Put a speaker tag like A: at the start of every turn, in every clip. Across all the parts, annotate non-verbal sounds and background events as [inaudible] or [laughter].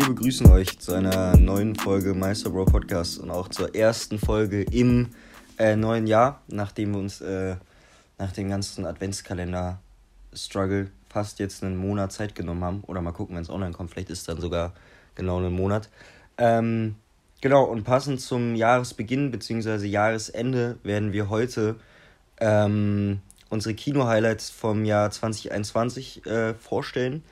A: Wir begrüßen euch zu einer neuen Folge Meister Bro Podcast und auch zur ersten Folge im äh, neuen Jahr, nachdem wir uns äh, nach dem ganzen Adventskalender-Struggle fast jetzt einen Monat Zeit genommen haben. Oder mal gucken, wenn es online kommt, vielleicht ist es dann sogar genau einen Monat. Ähm, genau, und passend zum Jahresbeginn bzw. Jahresende werden wir heute ähm, unsere Kino-Highlights vom Jahr 2021 äh, vorstellen.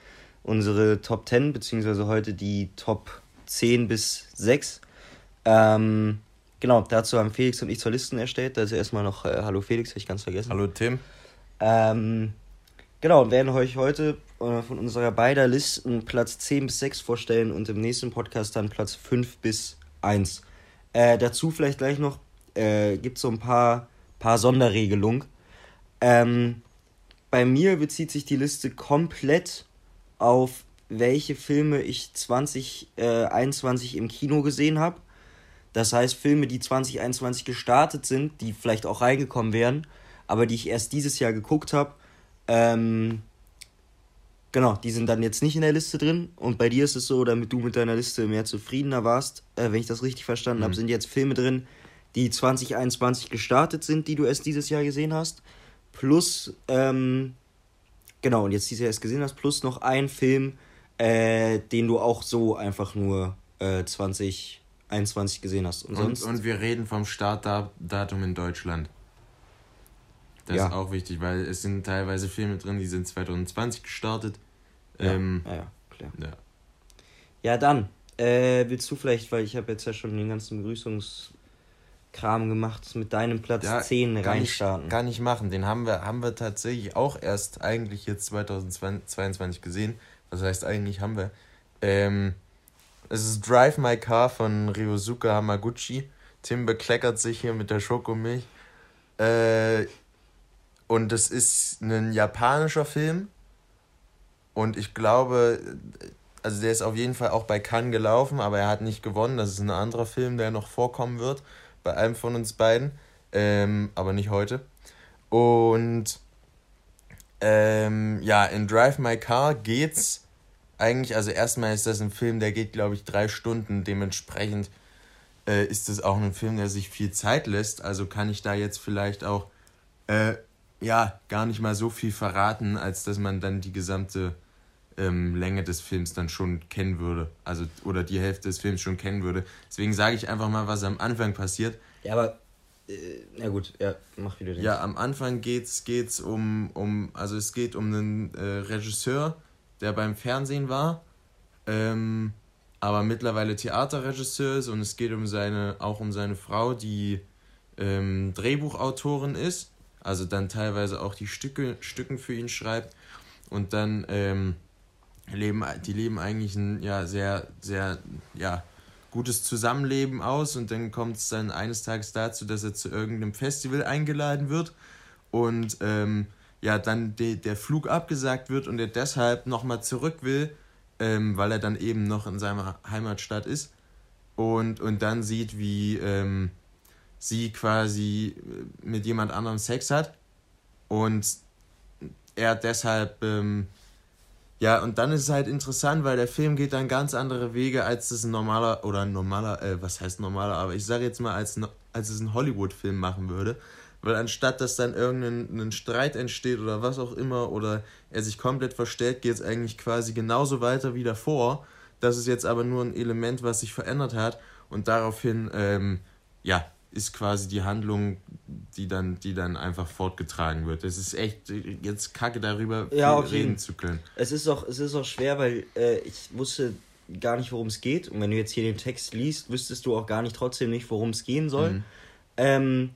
A: Unsere Top 10, beziehungsweise heute die Top 10 bis 6. Ähm, genau, dazu haben Felix und ich zur Listen erstellt. Also erstmal noch äh, Hallo Felix, habe ich ganz vergessen.
B: Hallo Tim.
A: Ähm, genau, und werden euch heute äh, von unserer beider Listen Platz 10 bis 6 vorstellen und im nächsten Podcast dann Platz 5 bis 1. Äh, dazu vielleicht gleich noch, äh, gibt es so ein paar, paar Sonderregelungen. Ähm, bei mir bezieht sich die Liste komplett auf welche Filme ich 2021 äh, im Kino gesehen habe. Das heißt, Filme, die 2021 gestartet sind, die vielleicht auch reingekommen wären, aber die ich erst dieses Jahr geguckt habe. Ähm, genau, die sind dann jetzt nicht in der Liste drin. Und bei dir ist es so, damit du mit deiner Liste mehr zufriedener warst, äh, wenn ich das richtig verstanden mhm. habe, sind jetzt Filme drin, die 2021 gestartet sind, die du erst dieses Jahr gesehen hast. Plus, ähm, genau, und jetzt dieses Jahr erst gesehen hast, plus noch ein Film, äh, den du auch so einfach nur äh, 2021 gesehen hast.
B: Und, und, und wir reden vom Startdatum in Deutschland. Das ja. ist auch wichtig, weil es sind teilweise Filme drin, die sind 2020 gestartet.
A: Ja,
B: ähm,
A: ja, ja, klar. Ja, ja dann, äh, willst du vielleicht, weil ich habe jetzt ja schon den ganzen Begrüßungs- Kram gemacht, mit deinem Platz ja, 10 reinstarten.
B: Kann ich machen. Den haben wir, haben wir tatsächlich auch erst eigentlich jetzt 2022 gesehen. Das heißt, eigentlich haben wir. Ähm, es ist Drive My Car von Ryosuke Hamaguchi. Tim bekleckert sich hier mit der Schokomilch. Äh, und es ist ein japanischer Film. Und ich glaube, also der ist auf jeden Fall auch bei Cannes gelaufen, aber er hat nicht gewonnen. Das ist ein anderer Film, der noch vorkommen wird bei einem von uns beiden, ähm, aber nicht heute. Und ähm, ja, in Drive My Car geht's eigentlich, also erstmal ist das ein Film, der geht, glaube ich, drei Stunden. Dementsprechend äh, ist das auch ein Film, der sich viel Zeit lässt. Also kann ich da jetzt vielleicht auch äh, ja gar nicht mal so viel verraten, als dass man dann die gesamte ähm, Länge des Films dann schon kennen würde. Also, oder die Hälfte des Films schon kennen würde. Deswegen sage ich einfach mal, was am Anfang passiert.
A: Ja, aber. Äh, na gut, ja, mach wieder
B: den. Ja, am Anfang geht's, geht's um, um. Also, es geht um einen äh, Regisseur, der beim Fernsehen war. Ähm, aber mittlerweile Theaterregisseur ist und es geht um seine, auch um seine Frau, die ähm, Drehbuchautorin ist, also dann teilweise auch die Stücke, Stücken für ihn schreibt und dann ähm, leben, die leben eigentlich ein ja, sehr, sehr ja, gutes Zusammenleben aus und dann kommt es dann eines Tages dazu, dass er zu irgendeinem Festival eingeladen wird und ähm, ja, dann de, der Flug abgesagt wird und er deshalb nochmal zurück will, ähm, weil er dann eben noch in seiner Heimatstadt ist und, und dann sieht, wie ähm, sie quasi mit jemand anderem Sex hat und er deshalb ähm, ja, und dann ist es halt interessant, weil der Film geht dann ganz andere Wege, als es ein normaler, oder ein normaler, äh, was heißt normaler, aber ich sage jetzt mal, als, als es ein Hollywood-Film machen würde. Weil anstatt, dass dann irgendein Streit entsteht oder was auch immer, oder er sich komplett verstellt, geht es eigentlich quasi genauso weiter wie davor. Das ist jetzt aber nur ein Element, was sich verändert hat. Und daraufhin, ähm, ja, ist quasi die Handlung, die dann, die dann einfach fortgetragen wird. Es ist echt jetzt kacke darüber
A: ja, reden zu können. Es ist auch, es ist auch schwer, weil äh, ich wusste gar nicht, worum es geht. Und wenn du jetzt hier den Text liest, wüsstest du auch gar nicht trotzdem nicht, worum es gehen soll. Mhm. Ähm,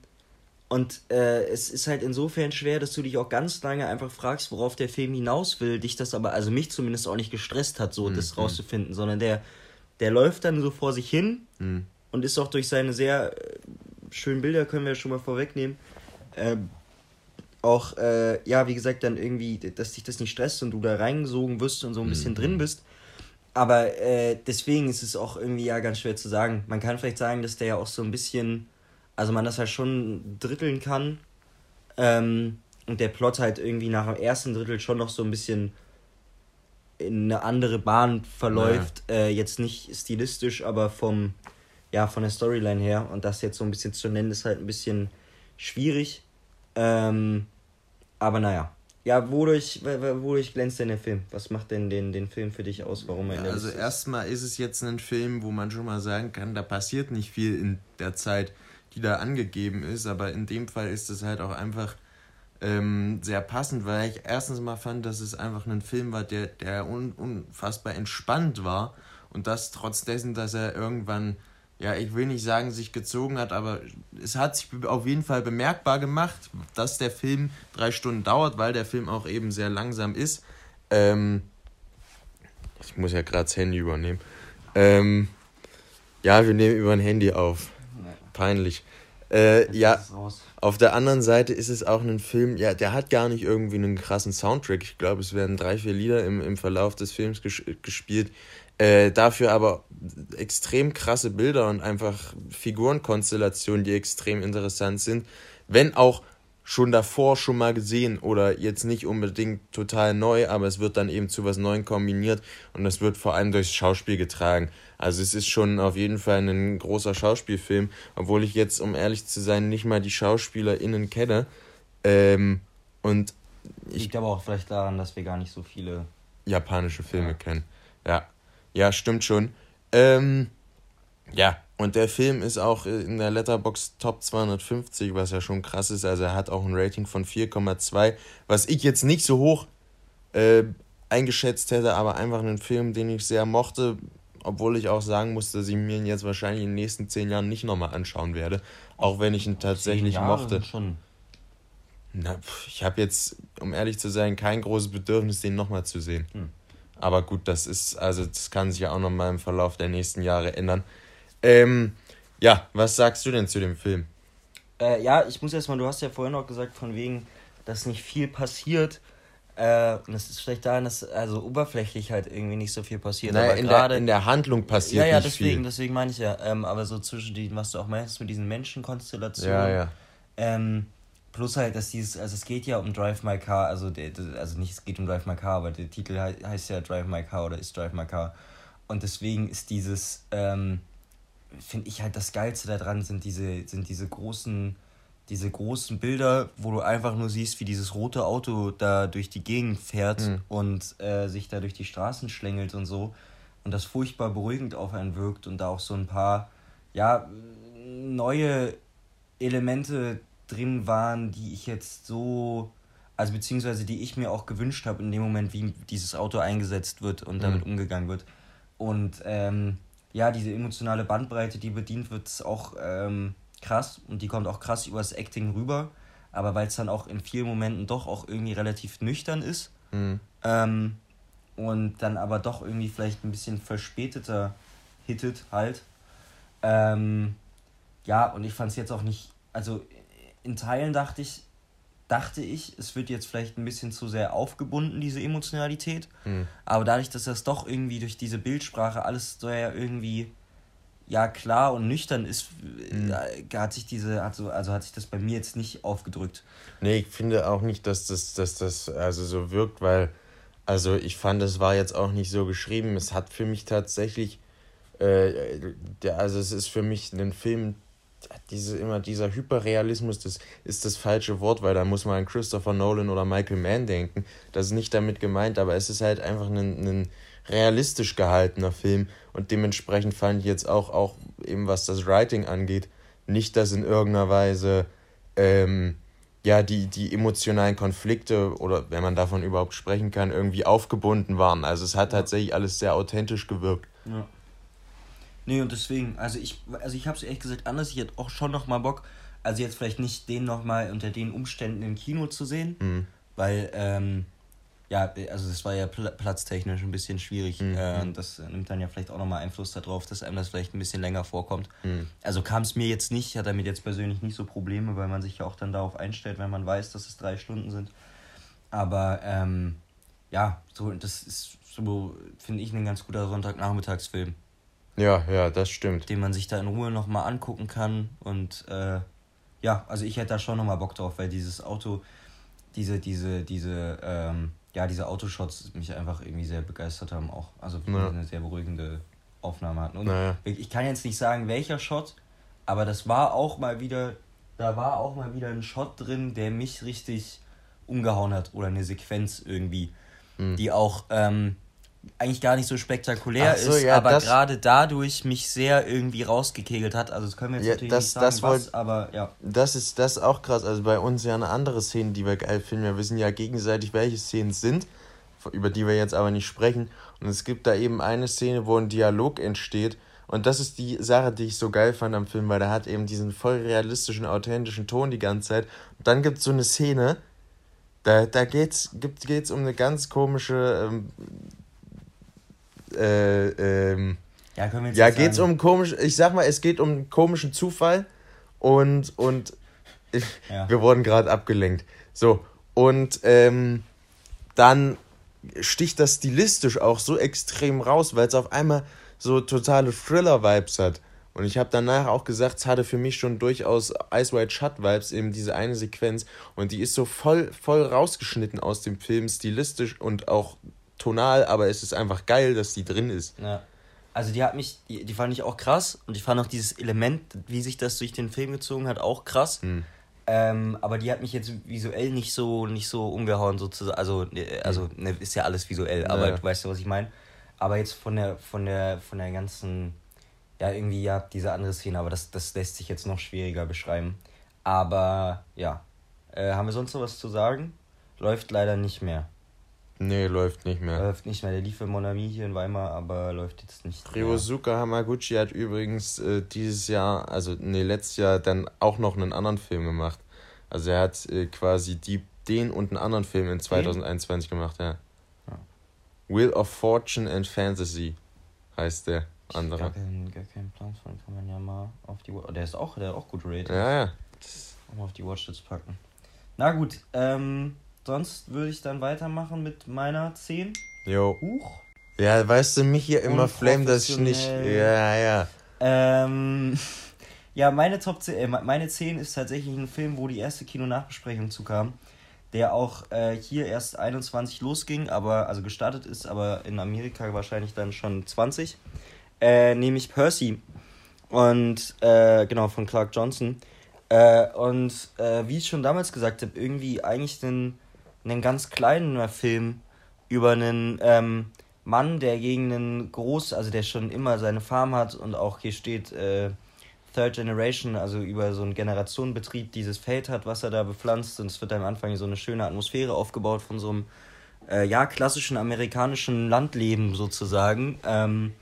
A: und äh, es ist halt insofern schwer, dass du dich auch ganz lange einfach fragst, worauf der Film hinaus will, dich das aber, also mich zumindest auch nicht gestresst hat, so mhm. das rauszufinden, sondern der, der läuft dann so vor sich hin mhm. und ist auch durch seine sehr schönen Bilder können wir schon mal vorwegnehmen. Ähm, auch, äh, ja, wie gesagt, dann irgendwie, dass dich das nicht stresst und du da reingesogen wirst und so ein bisschen mhm. drin bist. Aber äh, deswegen ist es auch irgendwie ja ganz schwer zu sagen. Man kann vielleicht sagen, dass der ja auch so ein bisschen, also man das halt schon dritteln kann. Ähm, und der Plot halt irgendwie nach dem ersten Drittel schon noch so ein bisschen in eine andere Bahn verläuft. Ja. Äh, jetzt nicht stilistisch, aber vom, ja, von der Storyline her. Und das jetzt so ein bisschen zu nennen, ist halt ein bisschen schwierig. Ähm, aber naja. Ja, wodurch, wodurch glänzt denn der Film? Was macht denn den, den Film für dich aus? Warum er
B: der Also erstmal ist es jetzt ein Film, wo man schon mal sagen kann, da passiert nicht viel in der Zeit, die da angegeben ist, aber in dem Fall ist es halt auch einfach ähm, sehr passend, weil ich erstens mal fand, dass es einfach ein Film war, der, der un, unfassbar entspannt war und das trotz dessen, dass er irgendwann ja, ich will nicht sagen, sich gezogen hat, aber es hat sich auf jeden Fall bemerkbar gemacht, dass der Film drei Stunden dauert, weil der Film auch eben sehr langsam ist. Ähm, ich muss ja gerade das Handy übernehmen. Ähm, ja, wir nehmen über ein Handy auf. Peinlich. Äh, ja, auf der anderen Seite ist es auch ein Film, ja, der hat gar nicht irgendwie einen krassen Soundtrack. Ich glaube, es werden drei, vier Lieder im, im Verlauf des Films ges gespielt. Äh, dafür aber extrem krasse Bilder und einfach Figurenkonstellationen, die extrem interessant sind. Wenn auch schon davor schon mal gesehen oder jetzt nicht unbedingt total neu, aber es wird dann eben zu was Neuem kombiniert und das wird vor allem durchs Schauspiel getragen. Also es ist schon auf jeden Fall ein großer Schauspielfilm, obwohl ich jetzt, um ehrlich zu sein, nicht mal die SchauspielerInnen kenne. Ähm, und
A: ich Liegt aber auch vielleicht daran, dass wir gar nicht so viele
B: japanische Filme ja. kennen. Ja. Ja, stimmt schon. Ähm, ja, und der Film ist auch in der Letterbox Top 250, was ja schon krass ist. Also er hat auch ein Rating von 4,2, was ich jetzt nicht so hoch äh, eingeschätzt hätte, aber einfach einen Film, den ich sehr mochte, obwohl ich auch sagen muss, dass ich mir ihn jetzt wahrscheinlich in den nächsten zehn Jahren nicht nochmal anschauen werde, auch wenn ich ihn tatsächlich mochte. Schon. Na, ich habe jetzt, um ehrlich zu sein, kein großes Bedürfnis, den nochmal zu sehen. Hm. Aber gut, das ist, also das kann sich ja auch nochmal im Verlauf der nächsten Jahre ändern. Ähm, ja, was sagst du denn zu dem Film?
A: Äh, ja, ich muss erstmal, du hast ja vorhin noch gesagt, von wegen, dass nicht viel passiert. Äh, und das ist vielleicht daran, dass also oberflächlich halt irgendwie nicht so viel passiert. Naja, aber
B: in, grade, der, in der Handlung passiert
A: ja, ja, nicht deswegen, viel. deswegen meine ich ja. Ähm, aber so zwischen den, was du auch meinst, mit diesen Menschenkonstellationen. Ja, ja. Ähm, Plus halt, dass dieses, also es geht ja um Drive My Car, also, der, also nicht es geht um Drive My Car, aber der Titel heißt ja Drive My Car oder ist Drive My Car. Und deswegen ist dieses, ähm, finde ich halt das Geilste daran, sind diese, sind diese großen, diese großen Bilder, wo du einfach nur siehst, wie dieses rote Auto da durch die Gegend fährt mhm. und äh, sich da durch die Straßen schlängelt und so. Und das furchtbar beruhigend auf einen wirkt und da auch so ein paar, ja, neue Elemente drin waren, die ich jetzt so, also beziehungsweise die ich mir auch gewünscht habe in dem Moment, wie dieses Auto eingesetzt wird und damit mhm. umgegangen wird. Und ähm, ja, diese emotionale Bandbreite, die bedient wird, ist auch ähm, krass und die kommt auch krass übers Acting rüber. Aber weil es dann auch in vielen Momenten doch auch irgendwie relativ nüchtern ist mhm. ähm, und dann aber doch irgendwie vielleicht ein bisschen verspäteter hittet halt. Ähm, ja, und ich fand es jetzt auch nicht, also in Teilen dachte ich, dachte ich, es wird jetzt vielleicht ein bisschen zu sehr aufgebunden, diese Emotionalität. Mhm. Aber dadurch, dass das doch irgendwie durch diese Bildsprache alles so ja irgendwie ja klar und nüchtern ist, mhm. hat sich diese, also, also hat sich das bei mir jetzt nicht aufgedrückt.
B: Nee, ich finde auch nicht, dass das, dass das also so wirkt, weil, also ich fand, es war jetzt auch nicht so geschrieben. Es hat für mich tatsächlich, äh, der, also es ist für mich ein Film, diese, immer dieser Hyperrealismus, das ist das falsche Wort, weil da muss man an Christopher Nolan oder Michael Mann denken. Das ist nicht damit gemeint, aber es ist halt einfach ein, ein realistisch gehaltener Film und dementsprechend fand ich jetzt auch, auch eben was das Writing angeht, nicht, dass in irgendeiner Weise ähm, ja, die, die emotionalen Konflikte oder wenn man davon überhaupt sprechen kann, irgendwie aufgebunden waren. Also es hat tatsächlich alles sehr authentisch gewirkt.
A: Ja. Nee, und deswegen, also ich, also ich habe es ehrlich gesagt anders, ich hätte auch schon noch mal Bock, also jetzt vielleicht nicht den noch mal unter den Umständen im Kino zu sehen, mhm. weil, ähm, ja, also das war ja pl platztechnisch ein bisschen schwierig mhm. äh, und das nimmt dann ja vielleicht auch noch mal Einfluss darauf, dass einem das vielleicht ein bisschen länger vorkommt. Mhm. Also kam es mir jetzt nicht, hat damit jetzt persönlich nicht so Probleme, weil man sich ja auch dann darauf einstellt, wenn man weiß, dass es drei Stunden sind. Aber, ähm, ja, so, das ist so, finde ich, ein ganz guter Sonntagnachmittagsfilm.
B: Ja, ja, das stimmt.
A: Den man sich da in Ruhe nochmal angucken kann. Und äh, ja, also ich hätte da schon nochmal Bock drauf, weil dieses Auto, diese, diese, diese, ähm, ja, diese Autoshots mich einfach irgendwie sehr begeistert haben auch. Also
B: Ja.
A: eine sehr beruhigende Aufnahme hatten. Und
B: Naja.
A: ich kann jetzt nicht sagen, welcher Shot, aber das war auch mal wieder, da war auch mal wieder ein Shot drin, der mich richtig umgehauen hat oder eine Sequenz irgendwie,
B: Mhm.
A: die auch ähm, eigentlich gar nicht so spektakulär
B: so,
A: ist,
B: ja,
A: aber gerade dadurch mich sehr irgendwie rausgekegelt hat. Also das können wir jetzt
B: Ja,
A: natürlich
B: das-
A: nicht sagen,
B: das wollt-
A: was, aber ja.
B: Das ist das ist auch krass. Also bei uns ja eine andere Szene, die wir geil finden. Wir wissen ja gegenseitig, welche Szenen es sind, über die wir jetzt aber nicht sprechen. Und es gibt da eben eine Szene, wo ein Dialog entsteht. Und das ist die Sache, die ich so geil fand am Film, weil der hat eben diesen voll realistischen, authentischen Ton die ganze Zeit. Und dann gibt es so eine Szene, da, da geht's, gibt, geht's um eine ganz komische. Ähm, äh, ähm,
A: Ja, können wir jetzt
B: ja, geht's
A: sagen.
B: um komisch, ich sag mal, es geht um einen komischen Zufall und und ich,
A: Ja.
B: wir wurden gerade abgelenkt. So, und ähm, dann sticht das stilistisch auch so extrem raus, weil es auf einmal so totale Thriller-Vibes hat. Und ich habe danach auch gesagt, es hatte für mich schon durchaus Ice White Shut Vibes, eben diese eine Sequenz. Und die ist so voll, voll rausgeschnitten aus dem Film, stilistisch und auch tonal, aber es ist einfach geil, dass die drin ist.
A: Ja. Also die hat mich, die, die fand ich auch krass und ich fand auch dieses Element, wie sich das durch den Film gezogen hat, auch krass.
B: Hm.
A: Ähm, aber die hat mich jetzt visuell nicht so nicht so umgehauen sozusagen. Also äh, also ne, ist ja alles visuell, aber
B: Ja.
A: du weißt ja, was ich meine. Aber jetzt von der von der von der ganzen ja irgendwie ja diese andere Szene, aber das das lässt sich jetzt noch schwieriger beschreiben. Aber ja, äh, haben wir sonst noch was zu sagen? Läuft leider nicht mehr.
B: Nee, läuft nicht mehr.
A: Läuft nicht mehr. Der lief für Monami hier in Weimar, aber läuft jetzt nicht mehr.
B: Ryosuke Hamaguchi hat übrigens äh, dieses Jahr, also nee, letztes Jahr dann auch noch einen anderen Film gemacht. Also er hat äh, quasi die, den und einen anderen Film in 2021 gemacht, ja.
A: Ja.
B: Wheel of Fortune and Fantasy heißt der
A: Gar
B: andere.
A: keinen, gar keinen Plan von, kann man ja mal auf die Wa- Der ist auch, der hat auch gut rated.
B: Ja, ja.
A: Mal auf die Watchlist packen. Na gut, ähm, sonst würde ich dann weitermachen mit meiner 10.
B: Jo.
A: Huch.
B: Ja, weißt du, mich hier immer flame, dass ich nicht. Ja, ja.
A: Ähm, [laughs] ja, meine Top 10, äh, meine 10 ist tatsächlich ein Film, wo die erste Kino-Nachbesprechung zukam, der auch äh, hier erst 21 losging, aber also gestartet ist, aber in Amerika wahrscheinlich dann schon 20. Äh, nämlich Percy. Und äh, genau, von Clark Johnson. Äh, und äh, wie ich schon damals gesagt habe, irgendwie eigentlich einen, einen ganz kleinen Film über einen ähm, Mann, der gegen einen groß, also der schon immer seine Farm hat und auch hier steht äh, Third Generation, also über so einen Generationenbetrieb dieses Feld hat, was er da bepflanzt. Und es wird am Anfang so eine schöne Atmosphäre aufgebaut von so einem äh, ja klassischen amerikanischen Landleben sozusagen ähm,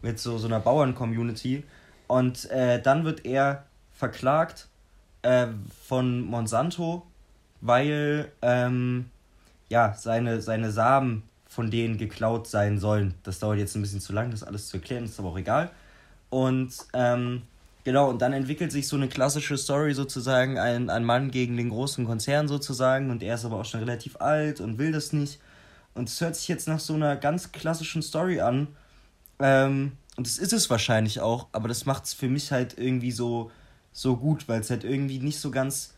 A: mit so so einer Bauern-Community. Und äh, dann wird er verklagt äh, von Monsanto, weil ähm, ja, seine, seine Samen von denen geklaut sein sollen. Das dauert jetzt ein bisschen zu lang, das alles zu erklären, ist aber auch egal. Und ähm, genau, und dann entwickelt sich so eine klassische Story sozusagen, ein, ein Mann gegen den großen Konzern sozusagen, und er ist aber auch schon relativ alt und will das nicht. Und es hört sich jetzt nach so einer ganz klassischen Story an. Ähm, und das ist es wahrscheinlich auch, aber das macht es für mich halt irgendwie so, so gut, weil es halt irgendwie nicht so ganz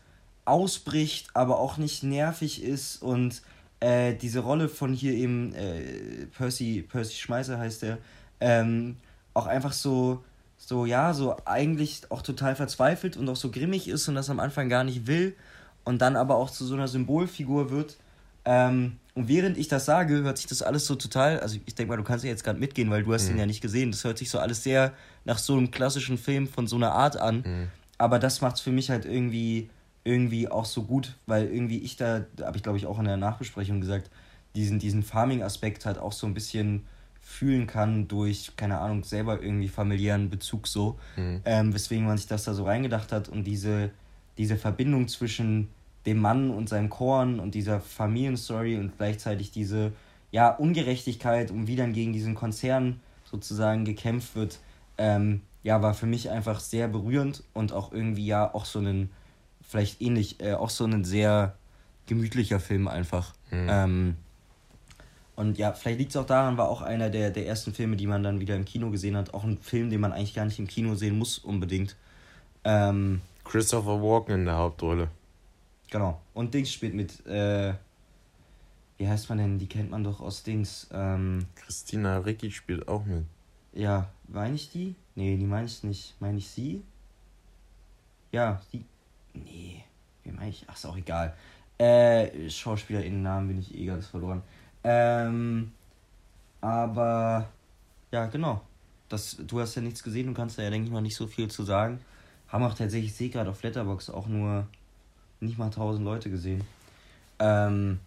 A: ausbricht, aber auch nicht nervig ist und äh, diese Rolle von hier eben äh, Percy, Percy Schmeißer heißt der, ähm, auch einfach so, so, ja, so eigentlich auch total verzweifelt und auch so grimmig ist und das am Anfang gar nicht will und dann aber auch zu so einer Symbolfigur wird. Ähm, und während ich das sage, hört sich das alles so total, also ich denke mal, du kannst ja jetzt gerade mitgehen, weil du hast
B: Mhm.
A: ihn ja nicht gesehen. Das hört sich so alles sehr nach so einem klassischen Film von so einer Art an.
B: Mhm.
A: Aber das macht es für mich halt irgendwie, irgendwie auch so gut, weil irgendwie ich da, da habe ich glaube ich auch in der Nachbesprechung gesagt, diesen, diesen Farming-Aspekt halt auch so ein bisschen fühlen kann durch, keine Ahnung, selber irgendwie familiären Bezug so.
B: Mhm.
A: Ähm, weswegen man sich das da so reingedacht hat und diese, diese Verbindung zwischen dem Mann und seinem Korn und dieser Familienstory und gleichzeitig diese ja, Ungerechtigkeit und wie dann gegen diesen Konzern sozusagen gekämpft wird, ähm, ja, war für mich einfach sehr berührend und auch irgendwie ja auch so ein, vielleicht ähnlich, äh, auch so ein sehr gemütlicher Film einfach.
B: Mhm.
A: Ähm, und ja, vielleicht liegt es auch daran, war auch einer der, der ersten Filme, die man dann wieder im Kino gesehen hat. Auch ein Film, den man eigentlich gar nicht im Kino sehen muss, unbedingt. Ähm,
B: Christopher Walken in der Hauptrolle.
A: genau. Und Dings spielt mit, äh, wie heißt man denn? Die kennt man doch aus Dings. Ähm,
B: Christina Ricci spielt auch mit.
A: Ja, meine ich die? Nee, die meine ich nicht. Meine ich sie? Ja, die. Nee, wie meine ich? Ach, ist auch egal. Äh, SchauspielerInnen-Namen bin ich eh ganz verloren. Ähm, aber, ja, genau. Das, du hast ja nichts gesehen, du kannst da ja, denke ich mal, nicht so viel zu sagen. Haben auch tatsächlich, ich sehe gerade auf Letterbox auch nur nicht mal 1000 Leute gesehen. Ähm,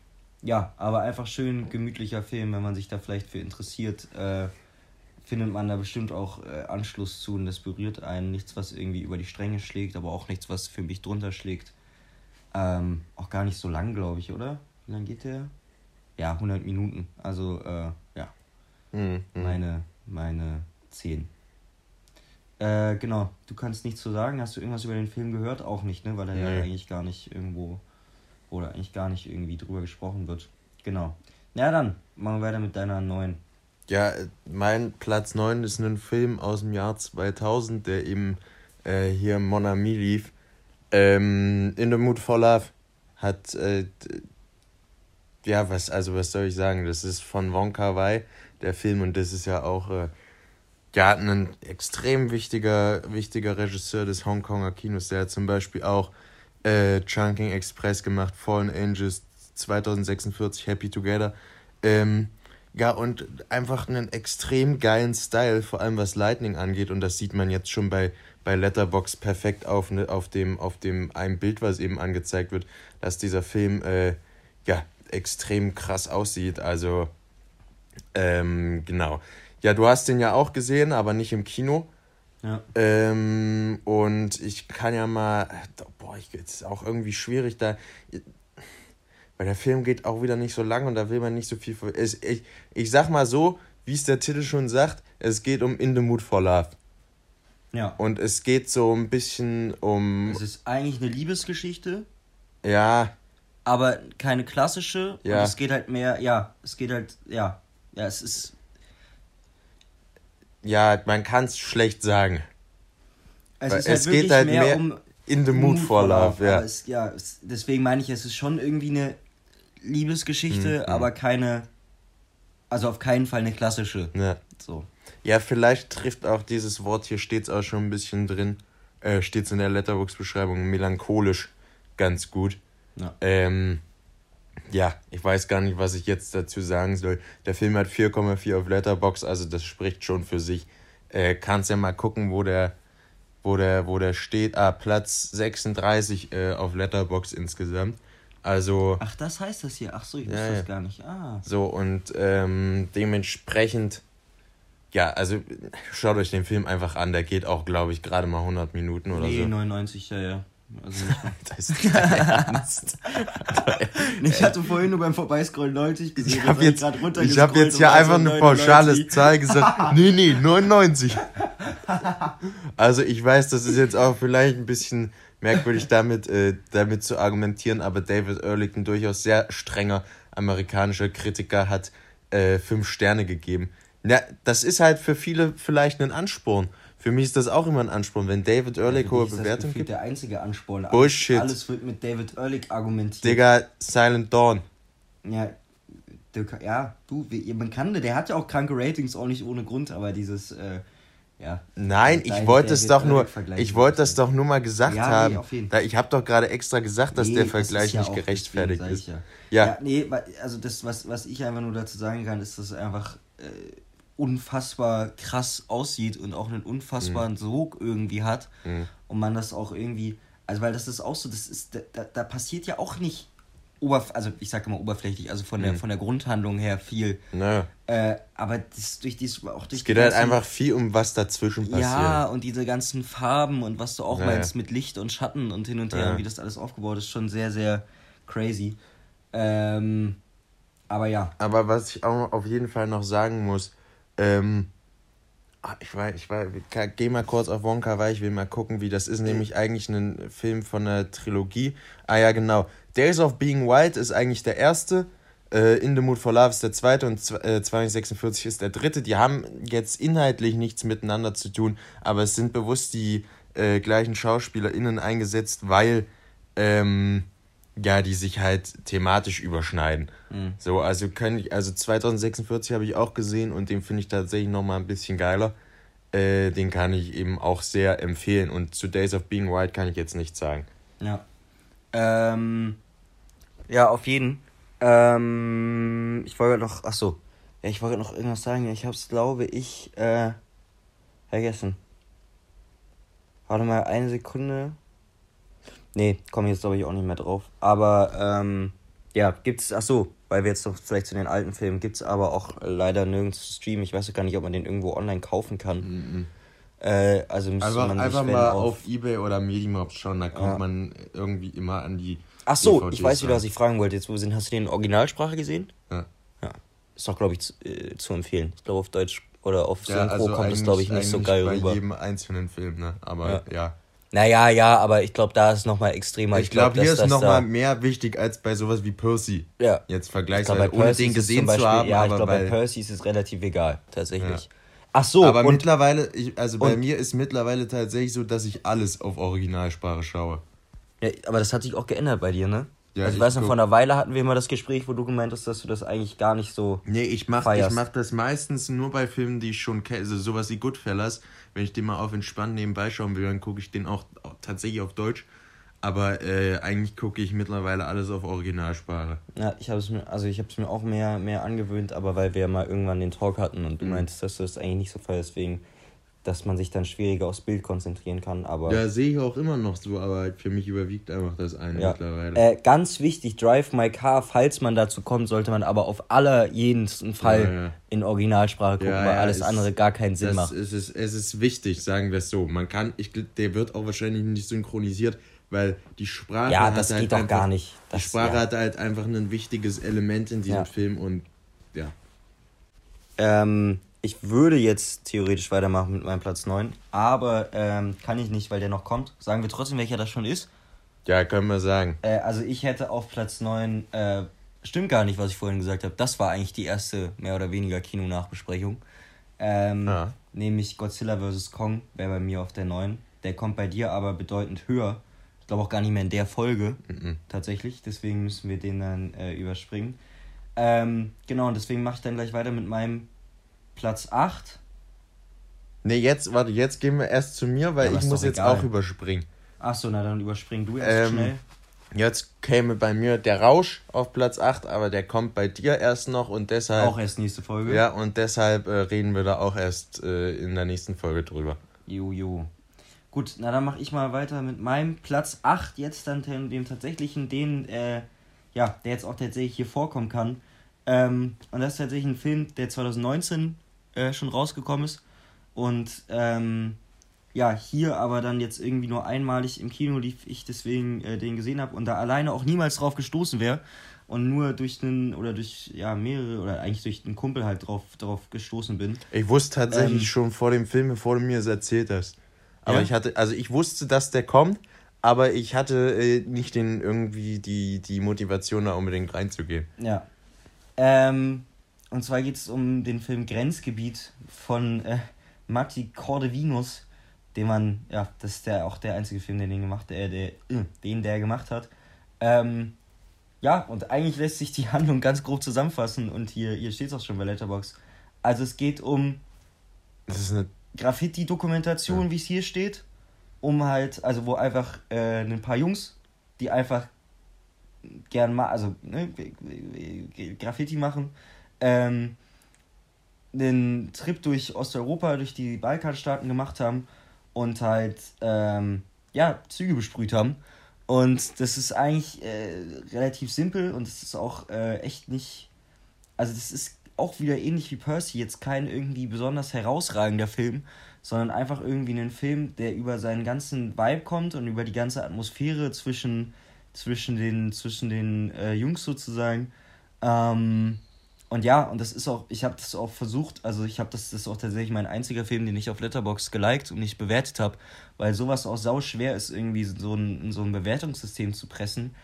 A: ja, aber einfach schön gemütlicher Film, wenn man sich da vielleicht für interessiert, äh, findet man da bestimmt auch äh, Anschluss zu und das berührt einen. Nichts, was irgendwie über die Stränge schlägt, aber auch nichts, was für mich drunter schlägt. Ähm, auch gar nicht so lang, glaube ich, oder? Wie lang geht der? Ja, 100 Minuten. Also, äh, ja.
B: Mhm.
A: Meine, meine 10. Äh, genau, du kannst nichts zu sagen. Hast du irgendwas über den Film gehört? Auch nicht, ne? Weil er
B: Nee.
A: ja eigentlich gar nicht irgendwo oder eigentlich gar nicht irgendwie drüber gesprochen wird. Genau. Na dann, machen wir weiter mit deiner neuen.
B: Ja, mein Platz 9 ist ein Film aus dem Jahr 2000, der eben äh, hier Mon Ami lief. Ähm, In the Mood for Love hat, äh, ja, was, also was soll ich sagen, das ist von Wong Kar Wai, der Film, und das ist ja auch, äh, ja, ein extrem wichtiger, wichtiger Regisseur des Hongkonger Kinos, der hat zum Beispiel auch äh, Chunking Express gemacht, Fallen Angels 2046, Happy Together. Ähm, ja, und einfach einen extrem geilen Style, vor allem was Lightning angeht. Und das sieht man jetzt schon bei, bei Letterbox perfekt auf, ne, auf, dem, auf dem einem Bild, was eben angezeigt wird, dass dieser Film äh, ja extrem krass aussieht. Also, ähm, genau. Ja, du hast den ja auch gesehen, aber nicht im Kino.
A: Ja.
B: Ähm, und ich kann ja mal, boah, ich, es ist auch irgendwie schwierig da, weil der Film geht auch wieder nicht so lang und da will man nicht so viel. Es, ich, ich sag mal so, wie es der Titel schon sagt, es geht um In the Mood for Love.
A: Ja.
B: Und es geht so ein bisschen um,
A: Es ist eigentlich eine Liebesgeschichte,
B: ja,
A: aber keine klassische.
B: Ja.
A: Und es geht halt mehr, ja, es geht halt, ja. Ja, es ist.
B: ja, man kann es schlecht sagen.
A: Es halt
B: es geht halt
A: mehr,
B: mehr
A: um
B: In the Mood for Love, ja.
A: Aber Es, ja, es, deswegen meine ich, es ist schon irgendwie eine Liebesgeschichte,
B: Mhm.
A: aber keine. Also auf keinen Fall eine klassische.
B: Ja.
A: So.
B: Ja, vielleicht trifft auch dieses Wort hier steht's auch schon ein bisschen drin. Äh, steht's in der Letterbox-Beschreibung melancholisch ganz gut.
A: Ja.
B: Ähm, ja, ich weiß gar nicht, was ich jetzt dazu sagen soll. Der Film hat 4,4 auf Letterbox, also das spricht schon für sich. Äh, kannst ja mal gucken, wo der, wo der, wo der steht. Ah, Platz 36 äh, auf Letterbox insgesamt. Also
A: Ach, das heißt das hier. Ach so, ich wusste
B: ja.
A: das gar nicht. Ah.
B: so und ähm, dementsprechend, ja, also schaut euch den Film einfach an. Der geht auch, glaube ich, gerade mal 100 Minuten oder
A: nee,
B: so.
A: 99, ja, ja. Also. [laughs]
B: Das ist Ernst. [laughs]
A: ich hatte vorhin nur beim Vorbeiscrollen 90 gesehen.
B: Ich habe jetzt,
A: grad
B: ich hab jetzt hier einfach eine
A: 99.
B: pauschale Zahl gesagt. [laughs] Nee, nee, 99. Also ich weiß, das ist jetzt auch vielleicht ein bisschen merkwürdig damit, äh, damit zu argumentieren, aber David Ehrlich, ein durchaus sehr strenger amerikanischer Kritiker, hat äh, fünf Sterne gegeben. Na, das ist halt für viele vielleicht ein Ansporn. Für mich ist das auch immer ein Ansporn, wenn David Ehrlich
A: Für
B: hohe Bewertung gibt.
A: der einzige Ansporn.
B: Bullshit.
A: Alles wird mit David Ehrlich argumentiert.
B: Digga, Silent Dawn.
A: Ja, du, ja, du, man kann, der hat ja auch kranke Ratings, auch nicht ohne Grund, aber dieses, äh, ja.
B: Nein, ich
A: Dein
B: wollte es doch nur, ich wollte das doch nur mal gesagt
A: Ja, nee,
B: haben. Da, ich habe doch gerade extra gesagt, dass
A: Nee,
B: der
A: das
B: Vergleich
A: ist ja
B: nicht gerechtfertigt ist.
A: ich
B: Ja.
A: Ja. nee, also das, was, was ich einfach nur dazu sagen kann, ist, dass es einfach äh, unfassbar krass aussieht und auch einen unfassbaren Sog irgendwie hat.
B: Mhm.
A: Und man das auch irgendwie, also weil das ist auch so, das ist, da, da passiert ja auch nicht oberf also ich sage immer oberflächlich, also von der
B: Mhm.
A: von der Grundhandlung her viel.
B: Nö.
A: Äh, aber das durch dies auch durch
B: Es geht halt einfach viel um was dazwischen passiert.
A: ja, und diese ganzen Farben und was du auch
B: Ja,
A: meinst mit Licht und Schatten und hin und her
B: Ja.
A: und wie das alles aufgebaut ist, schon sehr, sehr crazy. Ähm, aber ja,
B: Aber was ich auch auf jeden Fall noch sagen muss, ähm, ah, ich weiß, ich weiß, geh mal kurz auf Wonka, weil ich will mal gucken, wie das ist. Nämlich eigentlich ein Film von einer Trilogie. Ah ja, genau. Days of Being Wild ist eigentlich der erste. Äh, In the Mood for Love ist der zweite und äh, 2046 ist der dritte. Die haben jetzt inhaltlich nichts miteinander zu tun, aber es sind bewusst die äh, gleichen SchauspielerInnen eingesetzt, weil ähm, ja, die sich halt thematisch überschneiden.
A: Mhm.
B: So, also können ich, also 2046 habe ich auch gesehen und den finde ich tatsächlich nochmal ein bisschen geiler. Äh, den kann ich eben auch sehr empfehlen. Und zu Days of Being White kann ich jetzt nichts sagen.
A: Ja. Ähm, ja, auf jeden. Ähm, ich wollte noch, ach so, ja, ich wollte noch irgendwas sagen. Ich habe es, glaube ich, äh, vergessen. Warte mal, eine Sekunde. Nee, komme jetzt glaube ich auch nicht mehr drauf. Aber, ähm, ja, gibt's, ach so, weil wir jetzt noch vielleicht zu den alten Filmen, gibt's aber auch leider nirgends zu streamen. Ich weiß gar nicht, ob man den irgendwo online kaufen kann. Äh, also müsste
B: Einfach,
A: man sich,
B: einfach mal
A: auf
B: auf Ebay oder Medimobs schauen, da kommt
A: Ja.
B: man irgendwie immer an die.
A: Ach so,
B: DVDs
A: ich weiß wieder, was ich fragen wollte. Jetzt, wo wir sind, hast du den in Originalsprache gesehen?
B: Ja.
A: Ja. Ist doch, glaube ich, zu, äh, zu empfehlen. Ich glaube, auf Deutsch oder auf
B: Ja,
A: Synchro
B: also
A: kommt es,
B: eigentlich-
A: glaube ich, nicht so geil
B: bei
A: rüber.
B: jedem einzelnen Film, ne? Aber
A: Ja.
B: ja.
A: Naja, ja, aber ich glaube, da ist nochmal extremer.
B: Ich glaube,
A: glaub,
B: hier ist
A: das
B: nochmal mehr wichtig als bei sowas wie Percy.
A: Ja.
B: Jetzt vergleichsweise, ohne
A: Percy
B: den gesehen
A: Beispiel,
B: zu haben,
A: Ja, ich glaube, bei Percy ist es relativ egal, tatsächlich.
B: Ja.
A: Ach so,
B: aber mittlerweile, ich, also bei mir ist mittlerweile tatsächlich so, dass ich alles auf Originalsprache schaue.
A: ja, aber das hat sich auch geändert bei dir, ne?
B: Ja,
A: also ich weiß noch, vor einer Weile hatten wir mal das Gespräch, wo du gemeint hast, dass du das eigentlich gar nicht so.
B: Nee, ich mach, ich mach das meistens nur bei Filmen, die ich schon kenne, also sowas wie Goodfellas. Wenn ich den mal auf entspannt nebenbei schauen will, dann gucke ich den auch tatsächlich auf Deutsch. Aber äh, eigentlich gucke ich mittlerweile alles auf Originalsprache.
A: Ja, ich habe es mir, also ich habe es mir auch mehr, mehr angewöhnt, aber weil wir mal irgendwann den Talk hatten und du
B: Mhm.
A: meintest, dass du das eigentlich nicht so feierst, deswegen, dass man sich dann schwieriger aufs Bild konzentrieren kann, aber.
B: Ja, sehe ich auch immer noch so, aber für mich überwiegt einfach das eine
A: Ja.
B: mittlerweile.
A: Äh, ganz wichtig, Drive My Car, falls man dazu kommt, sollte man aber auf aller jeden Fall
B: Ja, ja.
A: in Originalsprache gucken, weil alles
B: es-
A: andere gar keinen Sinn macht.
B: ist, es, es ist wichtig, sagen wir es so. Man kann, ich, der wird auch wahrscheinlich nicht synchronisiert, weil die Sprache
A: Ja,
B: hat
A: das
B: halt
A: geht doch
B: einfach,
A: gar nicht.
B: Die
A: Das-
B: Sprache
A: ja.
B: hat halt einfach ein wichtiges Element in diesem
A: Ja.
B: Film und ja.
A: Ähm, ich würde jetzt theoretisch weitermachen mit meinem Platz 9, aber ähm, kann ich nicht, weil der noch kommt. Sagen wir trotzdem, welcher das schon ist.
B: Ja, können wir sagen.
A: Äh, also ich hätte auf Platz 9, äh, stimmt gar nicht, was ich vorhin gesagt habe. Das war eigentlich die erste mehr oder weniger Kinonachbesprechung. Ähm,
B: Ja.
A: Nämlich Godzilla vs. Kong wäre bei mir auf der 9. Der kommt bei dir aber bedeutend höher. Ich glaube auch gar nicht mehr in der Folge
B: Mhm.
A: tatsächlich. Deswegen müssen wir den dann äh, überspringen. Ähm, genau, und deswegen mache ich dann gleich weiter mit meinem Platz 8.
B: Ne, jetzt, warte, jetzt gehen wir erst zu mir, weil
A: Ja,
B: ich muss jetzt
A: egal.
B: auch überspringen.
A: Achso, na dann überspring du erst
B: Ähm,
A: schnell.
B: Jetzt käme bei mir der Rausch auf Platz 8, aber der kommt bei dir erst noch und deshalb.
A: Auch erst nächste Folge.
B: Ja, und deshalb äh, reden wir da auch erst äh, in der nächsten Folge drüber.
A: Jo, jo. Gut, na dann mache ich mal weiter mit meinem Platz 8 jetzt dann dem, tatsächlichen, den, äh, ja, der jetzt auch tatsächlich hier vorkommen kann. Ähm, und das ist tatsächlich ein Film, der 2019 äh, schon rausgekommen ist. Und ähm, ja, hier aber dann jetzt irgendwie nur einmalig im Kino lief, ich deswegen äh, den gesehen habe und da alleine auch niemals drauf gestoßen wäre. Und nur durch einen, oder durch, ja, mehrere, oder eigentlich durch einen Kumpel halt drauf, drauf gestoßen bin.
B: Ich wusste tatsächlich
A: Ähm,
B: schon vor dem Film, bevor du mir es erzählt hast. Aber
A: Ja?
B: ich hatte, also ich wusste, dass der kommt, aber ich hatte äh, nicht den irgendwie die, die Motivation, da unbedingt reinzugehen.
A: Ja. Ähm, und zwar geht es um den Film Grenzgebiet von äh, Matti Cordevinus, den man, ja, das ist der auch der einzige Film, den den gemacht, der, der, äh, den der gemacht hat. Ähm, ja, und eigentlich lässt sich die [laughs] Handlung ganz grob zusammenfassen und hier, hier steht es auch schon bei Letterbox. Also es geht um
B: Das ist eine.
A: Graffiti-Dokumentation,
B: Ja.
A: wie es hier steht, um halt, also wo einfach äh, ein paar Jungs, die einfach gern mal, also ne, Graffiti machen, ähm, einen Trip durch Osteuropa, durch die Balkanstaaten gemacht haben und halt, ähm, ja, Züge besprüht haben. Und das ist eigentlich äh, relativ simpel und es ist auch äh, echt nicht, also das ist auch wieder ähnlich wie Percy, jetzt kein irgendwie besonders herausragender Film, sondern einfach irgendwie ein Film, der über seinen ganzen Vibe kommt und über die ganze Atmosphäre zwischen, zwischen den, zwischen den äh, Jungs sozusagen. Ähm, und ja, und das ist auch, ich habe das auch versucht, also ich habe das, das ist auch tatsächlich mein einziger Film, den ich auf Letterbox geliked und nicht bewertet habe, weil sowas auch sau schwer ist, irgendwie so ein, in so ein Bewertungssystem zu pressen.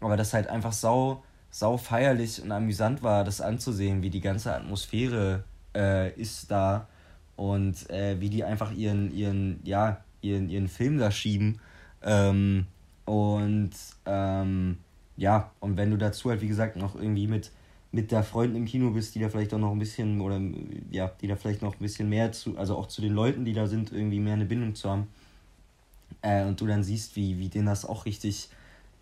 A: Aber das halt einfach sau, sau feierlich und amüsant war, das anzusehen, wie die ganze Atmosphäre äh, ist da und äh, wie die einfach ihren, ihren, ja, ihren, ihren Film da schieben. Ähm, und ähm, ja, und wenn du dazu halt, wie gesagt, noch irgendwie mit, mit der Freundin im Kino bist, die da vielleicht auch noch ein bisschen, oder ja, die da vielleicht noch ein bisschen mehr zu, also auch zu den Leuten, die da sind, irgendwie mehr eine Bindung zu haben. Äh, und du dann siehst, wie, wie denen das auch richtig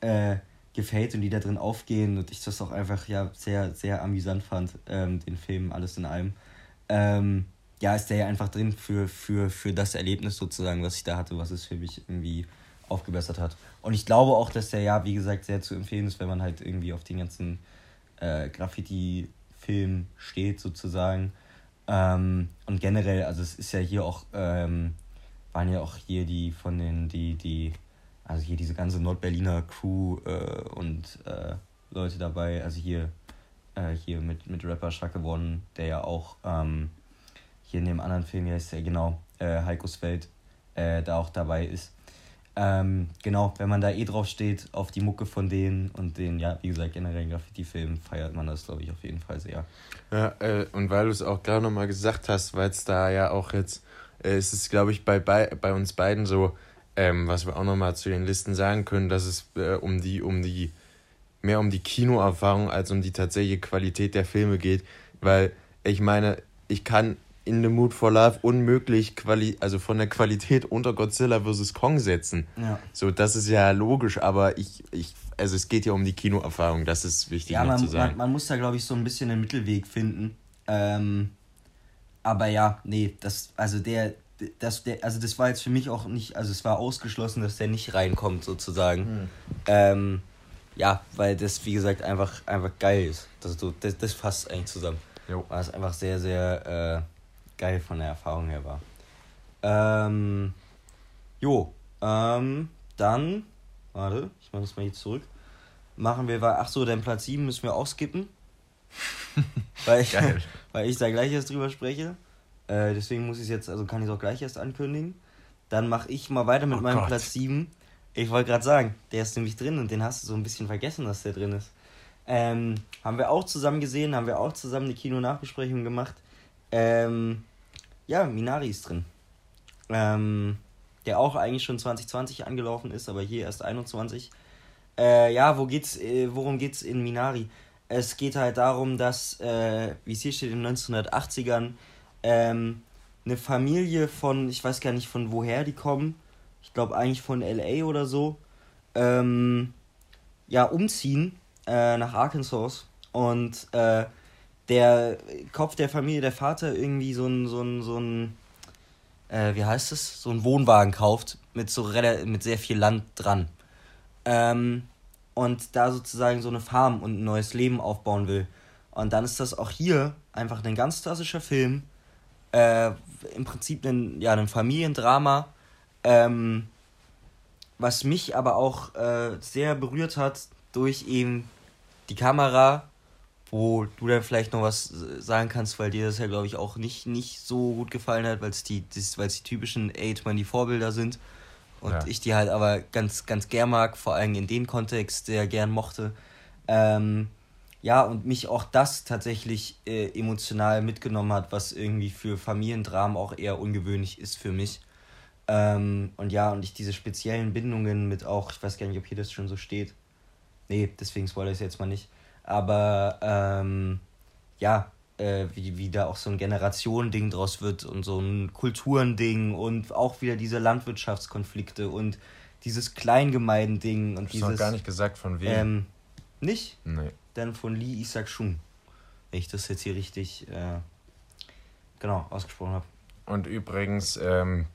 A: äh, gefällt und die da drin aufgehen und ich das auch einfach ja sehr, sehr amüsant fand, ähm, den Film, alles in allem. Ähm, ja, ist der ja einfach drin für, für, für das Erlebnis sozusagen, was ich da hatte, was es für mich irgendwie aufgebessert hat. Und ich glaube auch, dass der ja, wie gesagt, sehr zu empfehlen ist, wenn man halt irgendwie auf den ganzen äh, Graffiti-Film steht, sozusagen. Ähm, und generell, also es ist ja hier auch, ähm, waren ja auch hier die von den, die, die, also hier diese ganze Nordberliner Crew äh, und äh, Leute dabei, also hier, äh, hier mit, mit Rapper Schacke One, der ja auch ähm, hier in dem anderen Film, hier ist ja genau, äh, Heikos Feld, äh, da auch dabei ist. Ähm, genau, wenn man da eh drauf steht, auf die Mucke von denen und den, ja, wie gesagt, generellen Graffiti-Filmen, feiert man das, glaube ich, auf jeden Fall sehr.
B: Ja, äh, und weil du es auch gerade nochmal gesagt hast, weil es da ja auch jetzt, äh, ist es, glaube ich, bei, bei uns beiden so, ähm, was wir auch nochmal zu den Listen sagen können, dass es äh, um die, um die, mehr um die Kinoerfahrung als um die tatsächliche Qualität der Filme geht, weil ich meine, ich kann in the Mood for Love unmöglich quali also von der Qualität unter Godzilla vs. Kong setzen. Ja. So, das ist ja logisch, aber ich, ich, also es geht ja um die Kinoerfahrung, das ist wichtig
A: ja, man, zu sagen. Man, man muss da, glaube ich, so ein bisschen einen Mittelweg finden. Ähm, aber ja, nee, das, also der, das, der, also das war jetzt für mich auch nicht, also es war ausgeschlossen, dass der nicht reinkommt, sozusagen. Hm. Ähm, ja, weil das, wie gesagt, einfach, einfach geil ist. Das, das, das fasst eigentlich zusammen. Jo. Weil es einfach sehr, sehr, äh, geil von der Erfahrung her war. Ähm, jo, ähm, dann, warte, ich mache das mal hier zurück. Machen wir, ach so, dein Platz 7 müssen wir auch skippen. [laughs] weil, ich, [laughs] weil ich da gleich erst drüber spreche. Äh, deswegen muss ich es jetzt, also kann ich es auch gleich erst ankündigen. Dann mache ich mal weiter mit oh meinem Gott. Platz 7. Ich wollte gerade sagen, der ist nämlich drin und den hast du so ein bisschen vergessen, dass der drin ist. Ähm, haben wir auch zusammen gesehen, haben wir auch zusammen eine Kino-Nachbesprechung gemacht. Ähm, ja, Minari ist drin. Ähm, der auch eigentlich schon 2020 angelaufen ist, aber hier erst 21. Äh, ja, wo geht's, äh, worum geht's in Minari? Es geht halt darum, dass, äh, wie es hier steht, in den 1980ern ähm, eine Familie von, ich weiß gar nicht von woher die kommen, ich glaube eigentlich von LA oder so, ähm, ja, umziehen äh, nach Arkansas und äh, der Kopf der Familie, der Vater irgendwie so ein, so ein, so ein, äh, wie heißt es, so ein Wohnwagen kauft mit so mit sehr viel Land dran. Ähm, und da sozusagen so eine Farm und ein neues Leben aufbauen will. Und dann ist das auch hier einfach ein ganz klassischer Film. Äh, Im Prinzip ein, ja, ein Familiendrama. Ähm, was mich aber auch äh, sehr berührt hat durch eben die Kamera, wo du dann vielleicht noch was sagen kannst, weil dir das ja, glaube ich, auch nicht, nicht so gut gefallen hat, weil es die, die typischen Eight-Man die Vorbilder sind. Und ja. ich die halt aber ganz, ganz gern mag, vor allem in dem Kontext, der gern mochte. Ähm, ja, und mich auch das tatsächlich äh, emotional mitgenommen hat, was irgendwie für Familiendramen auch eher ungewöhnlich ist für mich. Ähm, und ja, und ich diese speziellen Bindungen mit auch, ich weiß gar nicht, ob hier das schon so steht. Nee, deswegen spoilere ich es jetzt mal nicht aber ähm, ja, äh, wie, wie da auch so ein Generationending draus wird und so ein Kulturending und auch wieder diese Landwirtschaftskonflikte und dieses Kleingemeindending und dieses.
B: noch gar nicht gesagt von wem.
A: Ähm, nicht? Nee. Dann von Lee Isaac Chung. Wenn ich das jetzt hier richtig äh, genau ausgesprochen habe.
B: Und übrigens ähm,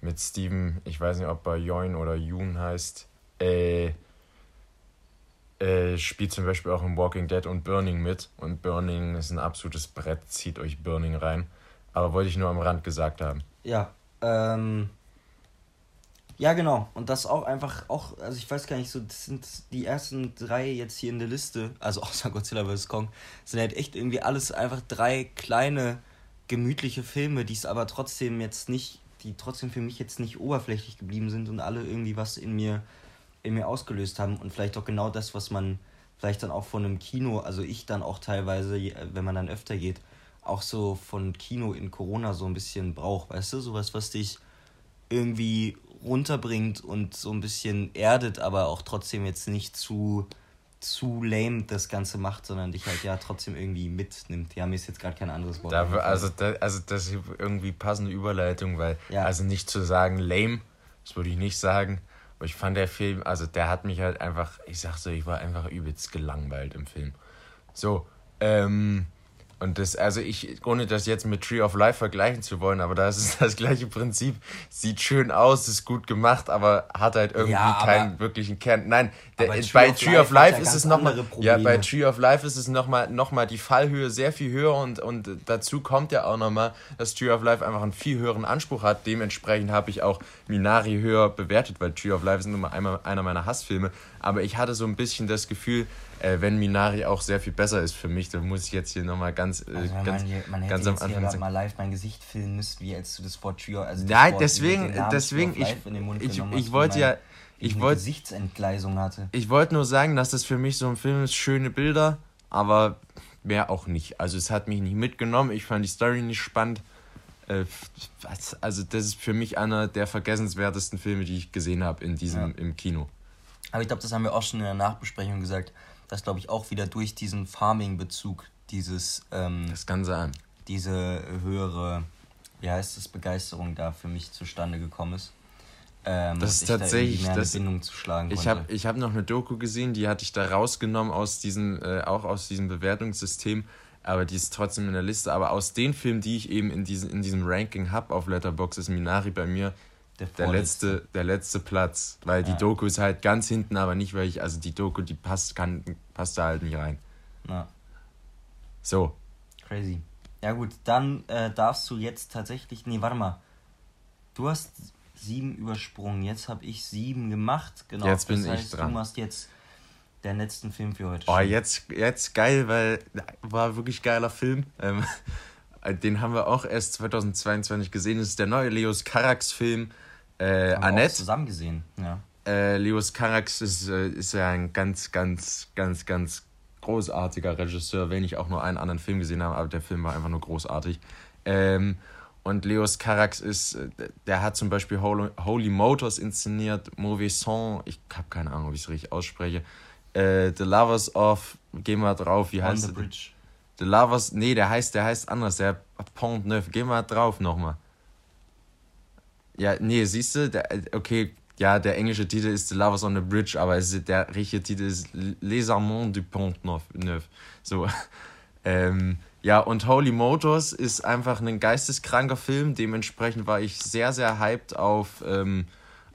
B: mit Steven, ich weiß nicht, ob er Join oder Yoon heißt, äh, äh, spielt zum Beispiel auch in Walking Dead und Burning mit. Und Burning ist ein absolutes Brett, zieht euch Burning rein. Aber wollte ich nur am Rand gesagt haben.
A: Ja, ähm. Ja, genau. Und das auch einfach, auch, also ich weiß gar nicht, so, das sind die ersten drei jetzt hier in der Liste, also [laughs] außer Godzilla vs. Kong, sind halt echt irgendwie alles einfach drei kleine, gemütliche Filme, die es aber trotzdem jetzt nicht, die trotzdem für mich jetzt nicht oberflächlich geblieben sind und alle irgendwie was in mir in mir ausgelöst haben und vielleicht auch genau das, was man vielleicht dann auch von einem Kino, also ich dann auch teilweise, wenn man dann öfter geht, auch so von Kino in Corona so ein bisschen braucht, weißt du, sowas, was dich irgendwie runterbringt und so ein bisschen erdet, aber auch trotzdem jetzt nicht zu zu lame das Ganze macht, sondern dich halt ja trotzdem irgendwie mitnimmt. Ja, mir ist jetzt gerade kein anderes Wort.
B: Da, also, da, also das ist irgendwie passende Überleitung, weil, ja. also nicht zu sagen lame, das würde ich nicht sagen, aber ich fand der Film, also der hat mich halt einfach, ich sag so, ich war einfach übelst gelangweilt im Film. So, ähm, und das, also ich, ohne das jetzt mit Tree of Life vergleichen zu wollen, aber da ist es [laughs] das gleiche Prinzip. Sieht schön aus, ist gut gemacht, aber hat halt irgendwie ja, keinen wirklichen Kern. Nein, der, Tree bei of Tree of Life, ist es nochmal, ja, bei Tree of Life ist es nochmal, noch mal die Fallhöhe sehr viel höher und, und dazu kommt ja auch nochmal, dass Tree of Life einfach einen viel höheren Anspruch hat. Dementsprechend habe ich auch Minari höher bewertet, weil Tree of Life ist immer einer meiner Hassfilme. Aber ich hatte so ein bisschen das Gefühl, äh, wenn Minari auch sehr viel besser ist für mich, dann muss ich jetzt hier nochmal ganz, äh, also ganz,
A: man, man hätte ganz am Anfang hier mal live mein Gesicht filmen müssen, wie als du das Wort Trio, also
B: Nein, Wort, deswegen, deswegen, ich, ich, ich wollte ja, ich wollte
A: Gesichtsentgleisung hatte.
B: Ich wollte nur sagen, dass das für mich so ein Film ist, schöne Bilder, aber mehr auch nicht. Also es hat mich nicht mitgenommen, ich fand die Story nicht spannend. Äh, also das ist für mich einer der vergessenswertesten Filme, die ich gesehen habe in diesem ja. im Kino.
A: Aber ich glaube, das haben wir auch schon in der Nachbesprechung gesagt dass, glaube ich, auch wieder durch diesen Farming-Bezug dieses. Ähm,
B: das kann sein.
A: Diese höhere, wie heißt das, Begeisterung da für mich zustande gekommen ist. Ähm, das ist tatsächlich
B: da das, Bindung zu schlagen Ich habe ich hab noch eine Doku gesehen, die hatte ich da rausgenommen aus diesem, äh, auch aus diesem Bewertungssystem, aber die ist trotzdem in der Liste. Aber aus den Filmen, die ich eben in, diesen, in diesem Ranking habe auf Letterbox, ist Minari bei mir der, der, letzte, der letzte Platz. Weil ja. die Doku ist halt ganz hinten, aber nicht, weil ich, also die Doku, die passt, kann, passt da halt nicht rein. Ja.
A: So. Crazy. Ja gut, dann äh, darfst du jetzt tatsächlich, nee, warte mal. Du hast sieben übersprungen, jetzt habe ich sieben gemacht. Genau. Jetzt bin das heißt, ich dran. Du machst jetzt den letzten Film für heute.
B: Oh, jetzt, jetzt geil, weil war wirklich geiler Film. Ähm, [laughs] den haben wir auch erst 2022 gesehen. Das ist der neue Leos Carax-Film äh, Annette.
A: Zusammen gesehen, ja.
B: Äh, Leos Carax ist, äh, ist ja ein ganz, ganz, ganz, ganz großartiger Regisseur, wenn ich auch nur einen anderen Film gesehen habe, aber der Film war einfach nur großartig. Ähm, und Leos Carax ist, äh, der hat zum Beispiel Holy, Motors inszeniert, Mauvais Son, ich habe keine Ahnung, ob ich es richtig ausspreche. Äh, the Lovers of, geh mal drauf, wie heißt der? On the Bridge. The Lovers, nee, der heißt, der heißt anders, der Pont Neuf, geh mal drauf nochmal. Ja, nee, siehst du, der, okay, ja, der englische Titel ist The Lovers on the Bridge, aber es der richtige Titel ist Les Amants du Pont Neuf. So. [laughs] Ähm, ja, und Holy Motors ist einfach ein geisteskranker Film. Dementsprechend war ich sehr, sehr hyped auf, ähm,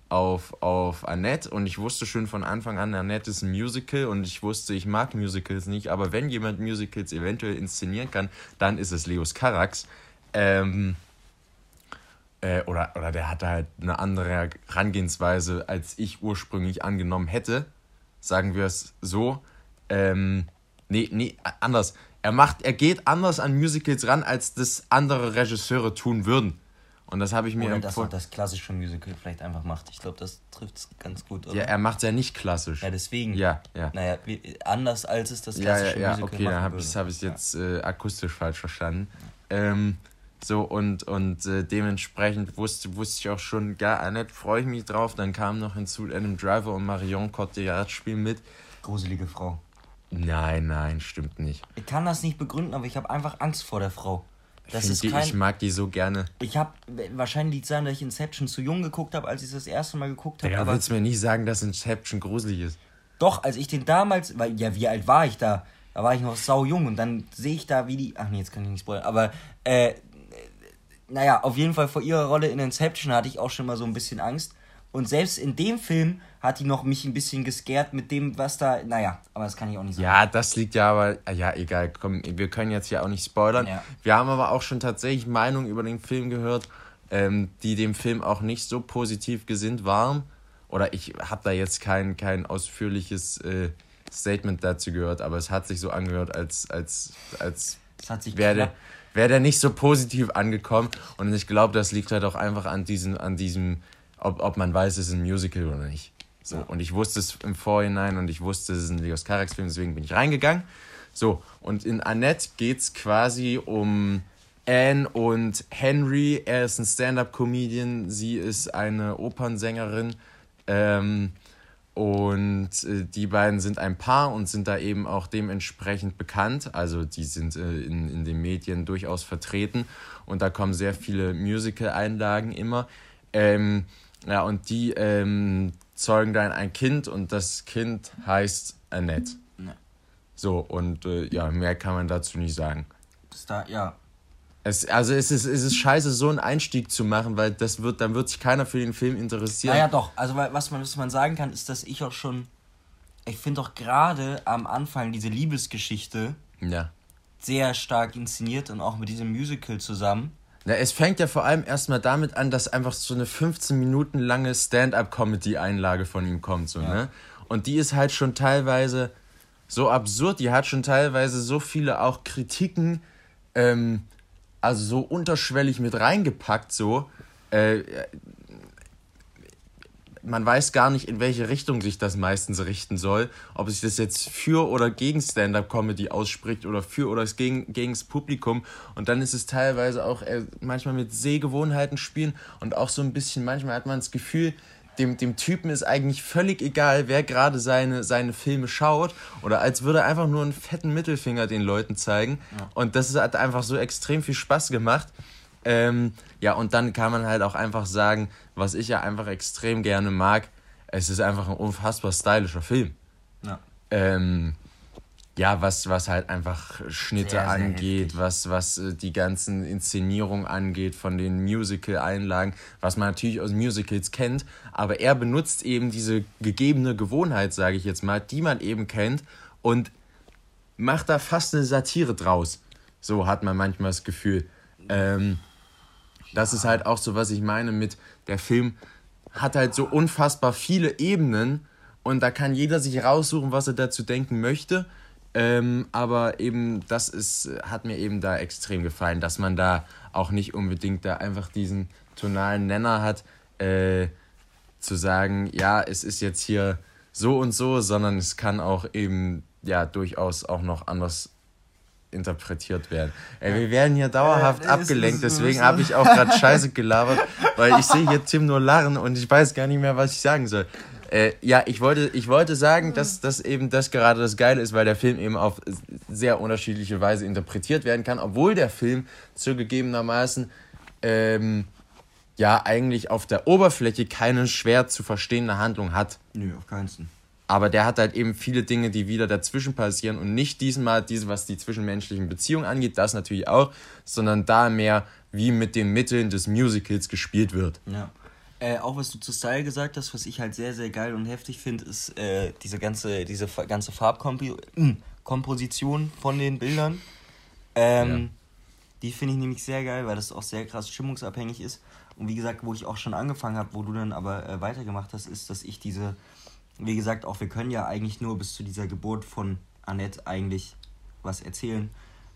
B: auf, auf Annette. Und ich wusste schon von Anfang an, Annette ist ein Musical. Und ich wusste, ich mag Musicals nicht. Aber wenn jemand Musicals eventuell inszenieren kann, dann ist es Leos Carax. Ähm, äh, oder, oder der hatte halt eine andere Herangehensweise, als ich ursprünglich angenommen hätte. Sagen wir es so. Ähm, nee, nee, anders. Er macht, er geht anders an Musicals ran, als das andere Regisseure tun würden. Und das habe ich mir
A: Oder dass er das klassische Musical vielleicht einfach macht. Ich glaube, das trifft es ganz gut.
B: Oder? Ja, er macht es ja nicht klassisch.
A: Ja, deswegen.
B: Ja, ja.
A: Naja, anders als es das klassische
B: ja, ja, ja, Musical Okay, dann habe ich es jetzt äh, akustisch falsch verstanden. Ähm, so, und, und äh, dementsprechend wusste, wusste ich auch schon, ja, Annette, freue ich mich drauf. Dann kam noch hinzu Adam Driver und Marion Cotillard spielen mit.
A: Gruselige Frau.
B: Nein, nein, stimmt nicht.
A: Ich kann das nicht begründen, aber ich habe einfach Angst vor der Frau.
B: Das ist die, kein, ich mag die so gerne.
A: Ich habe wahrscheinlich liegt sein, dass ich Inception zu jung geguckt habe, als ich das erste Mal geguckt habe.
B: Ja, aber willst du mir nicht sagen, dass Inception gruselig ist?
A: Doch, als ich den damals, weil ja, wie alt war ich da? Da war ich noch sau jung und dann sehe ich da, wie die. Ach nee, jetzt kann ich nicht spoilern. Aber äh, naja, auf jeden Fall vor ihrer Rolle in Inception hatte ich auch schon mal so ein bisschen Angst. Und selbst in dem Film hat die noch mich ein bisschen gescared mit dem, was da. Naja, aber das kann ich auch nicht
B: sagen. Ja, das liegt ja aber. Ja, egal, komm, wir können jetzt ja auch nicht spoilern. Ja. Wir haben aber auch schon tatsächlich Meinungen über den Film gehört, ähm, die dem Film auch nicht so positiv gesinnt waren. Oder ich habe da jetzt kein, kein ausführliches äh, Statement dazu gehört, aber es hat sich so angehört, als, als, als wäre wäre der nicht so positiv angekommen. Und ich glaube, das liegt halt auch einfach an diesem, an diesem ob, ob man weiß, es ist ein Musical oder nicht. So, ja. Und ich wusste es im Vorhinein und ich wusste, es ist ein Leos Carax-Film, deswegen bin ich reingegangen. So, und in Annette geht es quasi um Anne und Henry. Er ist ein Stand-up-Comedian, sie ist eine Opernsängerin. Ähm, und äh, die beiden sind ein Paar und sind da eben auch dementsprechend bekannt. Also die sind äh, in, in den Medien durchaus vertreten und da kommen sehr viele Musical-Einlagen immer. Ähm, ja, und die ähm, zeugen dann ein Kind und das Kind heißt Annette. Ja. So, und äh, ja, mehr kann man dazu nicht sagen.
A: Das da, ja.
B: Es, also es ist, es ist scheiße, so einen Einstieg zu machen, weil das wird, dann wird sich keiner für den Film interessieren.
A: Naja, doch. Also was man, was man sagen kann, ist, dass ich auch schon. Ich finde doch gerade am Anfang diese Liebesgeschichte ja. sehr stark inszeniert und auch mit diesem Musical zusammen.
B: Na, es fängt ja vor allem erstmal damit an, dass einfach so eine 15 Minuten lange Stand-up-Comedy-Einlage von ihm kommt. So, ja. ne? Und die ist halt schon teilweise so absurd, die hat schon teilweise so viele auch Kritiken, ähm, also so unterschwellig mit reingepackt, so. Äh, man weiß gar nicht, in welche Richtung sich das meistens richten soll. Ob sich das jetzt für oder gegen Stand-up-Comedy ausspricht oder für oder gegen, gegen das Publikum. Und dann ist es teilweise auch äh, manchmal mit Sehgewohnheiten spielen und auch so ein bisschen, manchmal hat man das Gefühl, dem, dem Typen ist eigentlich völlig egal, wer gerade seine, seine Filme schaut. Oder als würde er einfach nur einen fetten Mittelfinger den Leuten zeigen. Ja. Und das hat einfach so extrem viel Spaß gemacht. Ähm, ja, und dann kann man halt auch einfach sagen, was ich ja einfach extrem gerne mag, es ist einfach ein unfassbar stylischer Film. Ja. Ähm, ja, was, was halt einfach Schnitte sehr, sehr angeht, heftig. was, was äh, die ganzen Inszenierungen angeht von den Musical-Einlagen, was man natürlich aus Musicals kennt, aber er benutzt eben diese gegebene Gewohnheit, sage ich jetzt mal, die man eben kennt und macht da fast eine Satire draus. So hat man manchmal das Gefühl. Ähm, das ist halt auch so, was ich meine mit der Film hat halt so unfassbar viele Ebenen und da kann jeder sich raussuchen, was er dazu denken möchte. Ähm, aber eben, das ist, hat mir eben da extrem gefallen, dass man da auch nicht unbedingt da einfach diesen tonalen Nenner hat, äh, zu sagen, ja, es ist jetzt hier so und so, sondern es kann auch eben ja durchaus auch noch anders interpretiert werden. Ey, wir werden hier dauerhaft äh, abgelenkt, deswegen habe ich auch gerade Scheiße gelabert, weil ich sehe hier Tim nur lachen und ich weiß gar nicht mehr, was ich sagen soll. Äh, ja, ich wollte, ich wollte sagen, dass das eben das gerade das Geile ist, weil der Film eben auf sehr unterschiedliche Weise interpretiert werden kann, obwohl der Film zugegebenermaßen ähm, ja eigentlich auf der Oberfläche keine schwer zu verstehende Handlung hat.
A: Nö, auf keinen Fall.
B: Aber der hat halt eben viele Dinge, die wieder dazwischen passieren und nicht diesmal diese, was die zwischenmenschlichen Beziehungen angeht, das natürlich auch, sondern da mehr, wie mit den Mitteln des Musicals gespielt wird.
A: Ja. Äh, auch was du zu Style gesagt hast, was ich halt sehr, sehr geil und heftig finde, ist äh, diese ganze, diese ganze Farbkomposition von den Bildern. Ähm, ja. Die finde ich nämlich sehr geil, weil das auch sehr krass stimmungsabhängig ist. Und wie gesagt, wo ich auch schon angefangen habe, wo du dann aber äh, weitergemacht hast, ist, dass ich diese wie gesagt, auch wir können ja eigentlich nur bis zu dieser Geburt von Annette eigentlich was erzählen.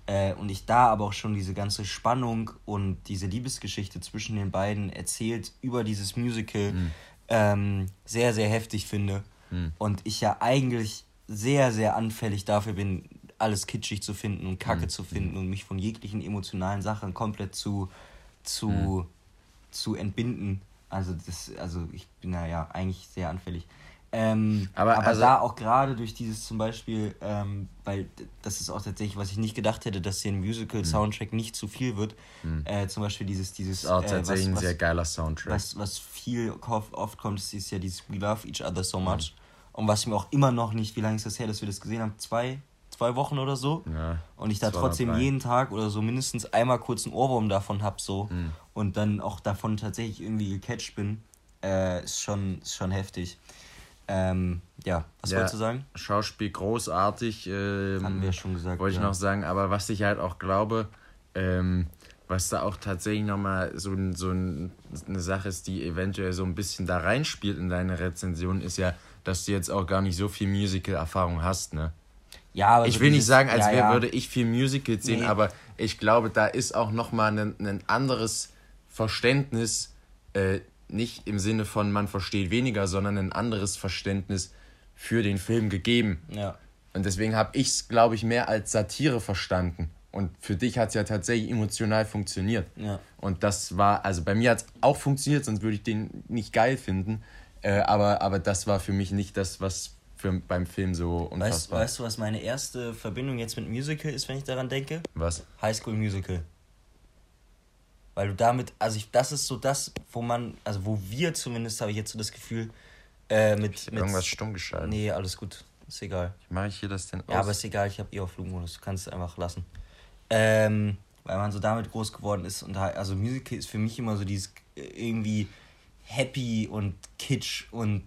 A: Äh, und ich da aber auch schon diese ganze Spannung und diese Liebesgeschichte zwischen den beiden erzählt über dieses Musical mhm. ähm, sehr, sehr heftig finde. Mhm. Und ich ja eigentlich sehr, sehr anfällig dafür bin, alles kitschig zu finden und Kacke mhm. zu finden und mich von jeglichen emotionalen Sachen komplett zu, zu, mhm. zu entbinden. Also, das, also ich bin da ja eigentlich sehr anfällig. Ähm, aber aber also, da auch gerade durch dieses zum Beispiel, ähm, weil das ist auch tatsächlich, was ich nicht gedacht hätte, dass hier ein Musical-Soundtrack hm. nicht zu viel wird. Hm. Äh, zum Beispiel dieses, dieses. Ist auch äh, tatsächlich was, ein sehr geiler Soundtrack. Was, was viel oft kommt, ist ja dieses We Love Each Other So Much. Hm. Und was mir auch immer noch nicht, wie lange ist das her, dass wir das gesehen haben? Zwei, zwei Wochen oder so. Ja, und ich da trotzdem jeden Tag oder so mindestens einmal kurz einen Ohrwurm davon habe so. Hm. Und dann auch davon tatsächlich irgendwie gecatcht bin. Äh, ist, schon, ist schon heftig. Ähm, ja, was ja, wolltest du sagen?
B: Schauspiel großartig. Ähm, Haben wir schon gesagt. Wollte ich noch sagen, aber was ich halt auch glaube, ähm, was da auch tatsächlich nochmal so, so eine Sache ist, die eventuell so ein bisschen da reinspielt in deine Rezension, ist ja, dass du jetzt auch gar nicht so viel Musical-Erfahrung hast, ne? Ja, aber ich will nicht sagen, als ja, ja. würde ich viel Musicals sehen, nee. aber ich glaube, da ist auch nochmal ein, ein anderes Verständnis äh, nicht im Sinne von man versteht weniger, sondern ein anderes Verständnis für den Film gegeben. Ja. Und deswegen habe ich es, glaube ich, mehr als Satire verstanden. Und für dich hat es ja tatsächlich emotional funktioniert. Ja. Und das war, also bei mir hat es auch funktioniert, sonst würde ich den nicht geil finden. Äh, aber, aber das war für mich nicht das, was für, beim Film so unfassbar
A: Weißt, weißt du, was meine erste Verbindung jetzt mit Musical ist, wenn ich daran denke?
B: Was?
A: High School Musical. Weil du damit, also ich, das ist so das, wo man, also wo wir zumindest, habe ich jetzt so das Gefühl, äh, mit, mit.
B: Irgendwas stumm geschaltet.
A: Nee, alles gut. Ist egal.
B: Mache ich hier das denn aus?
A: Ja, aber ist egal, ich habe eh auf Flugmodus, du kannst es einfach lassen. Ähm, weil man so damit groß geworden ist und halt, also Musical ist für mich immer so dieses äh, irgendwie happy und kitsch und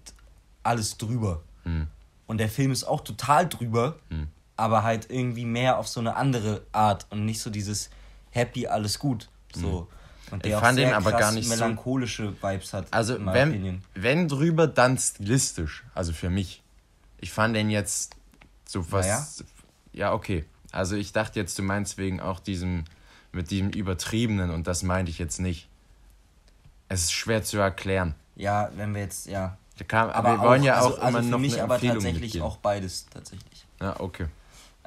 A: alles drüber.
B: Hm.
A: Und der Film ist auch total drüber,
B: Hm.
A: aber halt irgendwie mehr auf so eine andere Art und nicht so dieses happy, alles gut. So. Und
B: Hm. Ich fand den aber gar nicht so-
A: melancholische Vibes hat.
B: Also, wenn,
A: Opinion.
B: wenn drüber, dann stilistisch. Also für mich. Ich fand den jetzt so was.
A: Naja.
B: Ja, okay. Also ich dachte jetzt, du meinst wegen auch diesem, mit diesem Übertriebenen und das meinte ich jetzt nicht. Es ist schwer zu erklären.
A: Ja, wenn wir jetzt, ja.
B: Kam,
A: Aber
B: wir wollen
A: auch,
B: ja
A: also,
B: auch
A: also
B: immer
A: für
B: noch
A: mich aber tatsächlich
B: mitgeben.
A: auch beides, tatsächlich.
B: Ja, okay.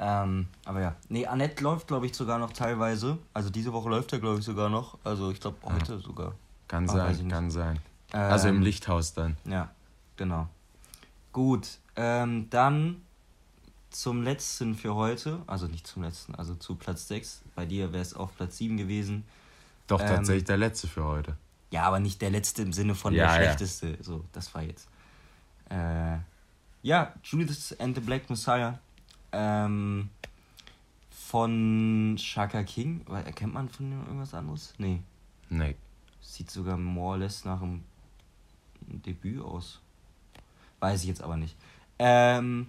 A: Ähm, aber ja. Nee, Annette läuft, glaube ich, sogar noch teilweise. Also diese Woche läuft er, glaube ich, sogar noch. Also ich glaube heute sogar.
B: Kann
A: Ah, ich
B: sein, kann sein. also im
A: Ähm,
B: Lichthaus dann.
A: Ja, genau. Gut, ähm, dann zum letzten für heute. Also nicht zum letzten, also zu Platz 6. Bei dir wäre es auf Platz 7 gewesen.
B: Doch
A: ähm,
B: tatsächlich der letzte für heute.
A: Ja, aber nicht der letzte im Sinne von
B: Ja,
A: der
B: ja.
A: schlechteste. So, das war jetzt. Äh, ja, Judas and the Black Messiah. Ähm, von Shaka King. Erkennt man von dem irgendwas anderes? Nee.
B: Nee.
A: Sieht sogar more or less nach einem Debüt aus. Weiß ich jetzt aber nicht. Ähm,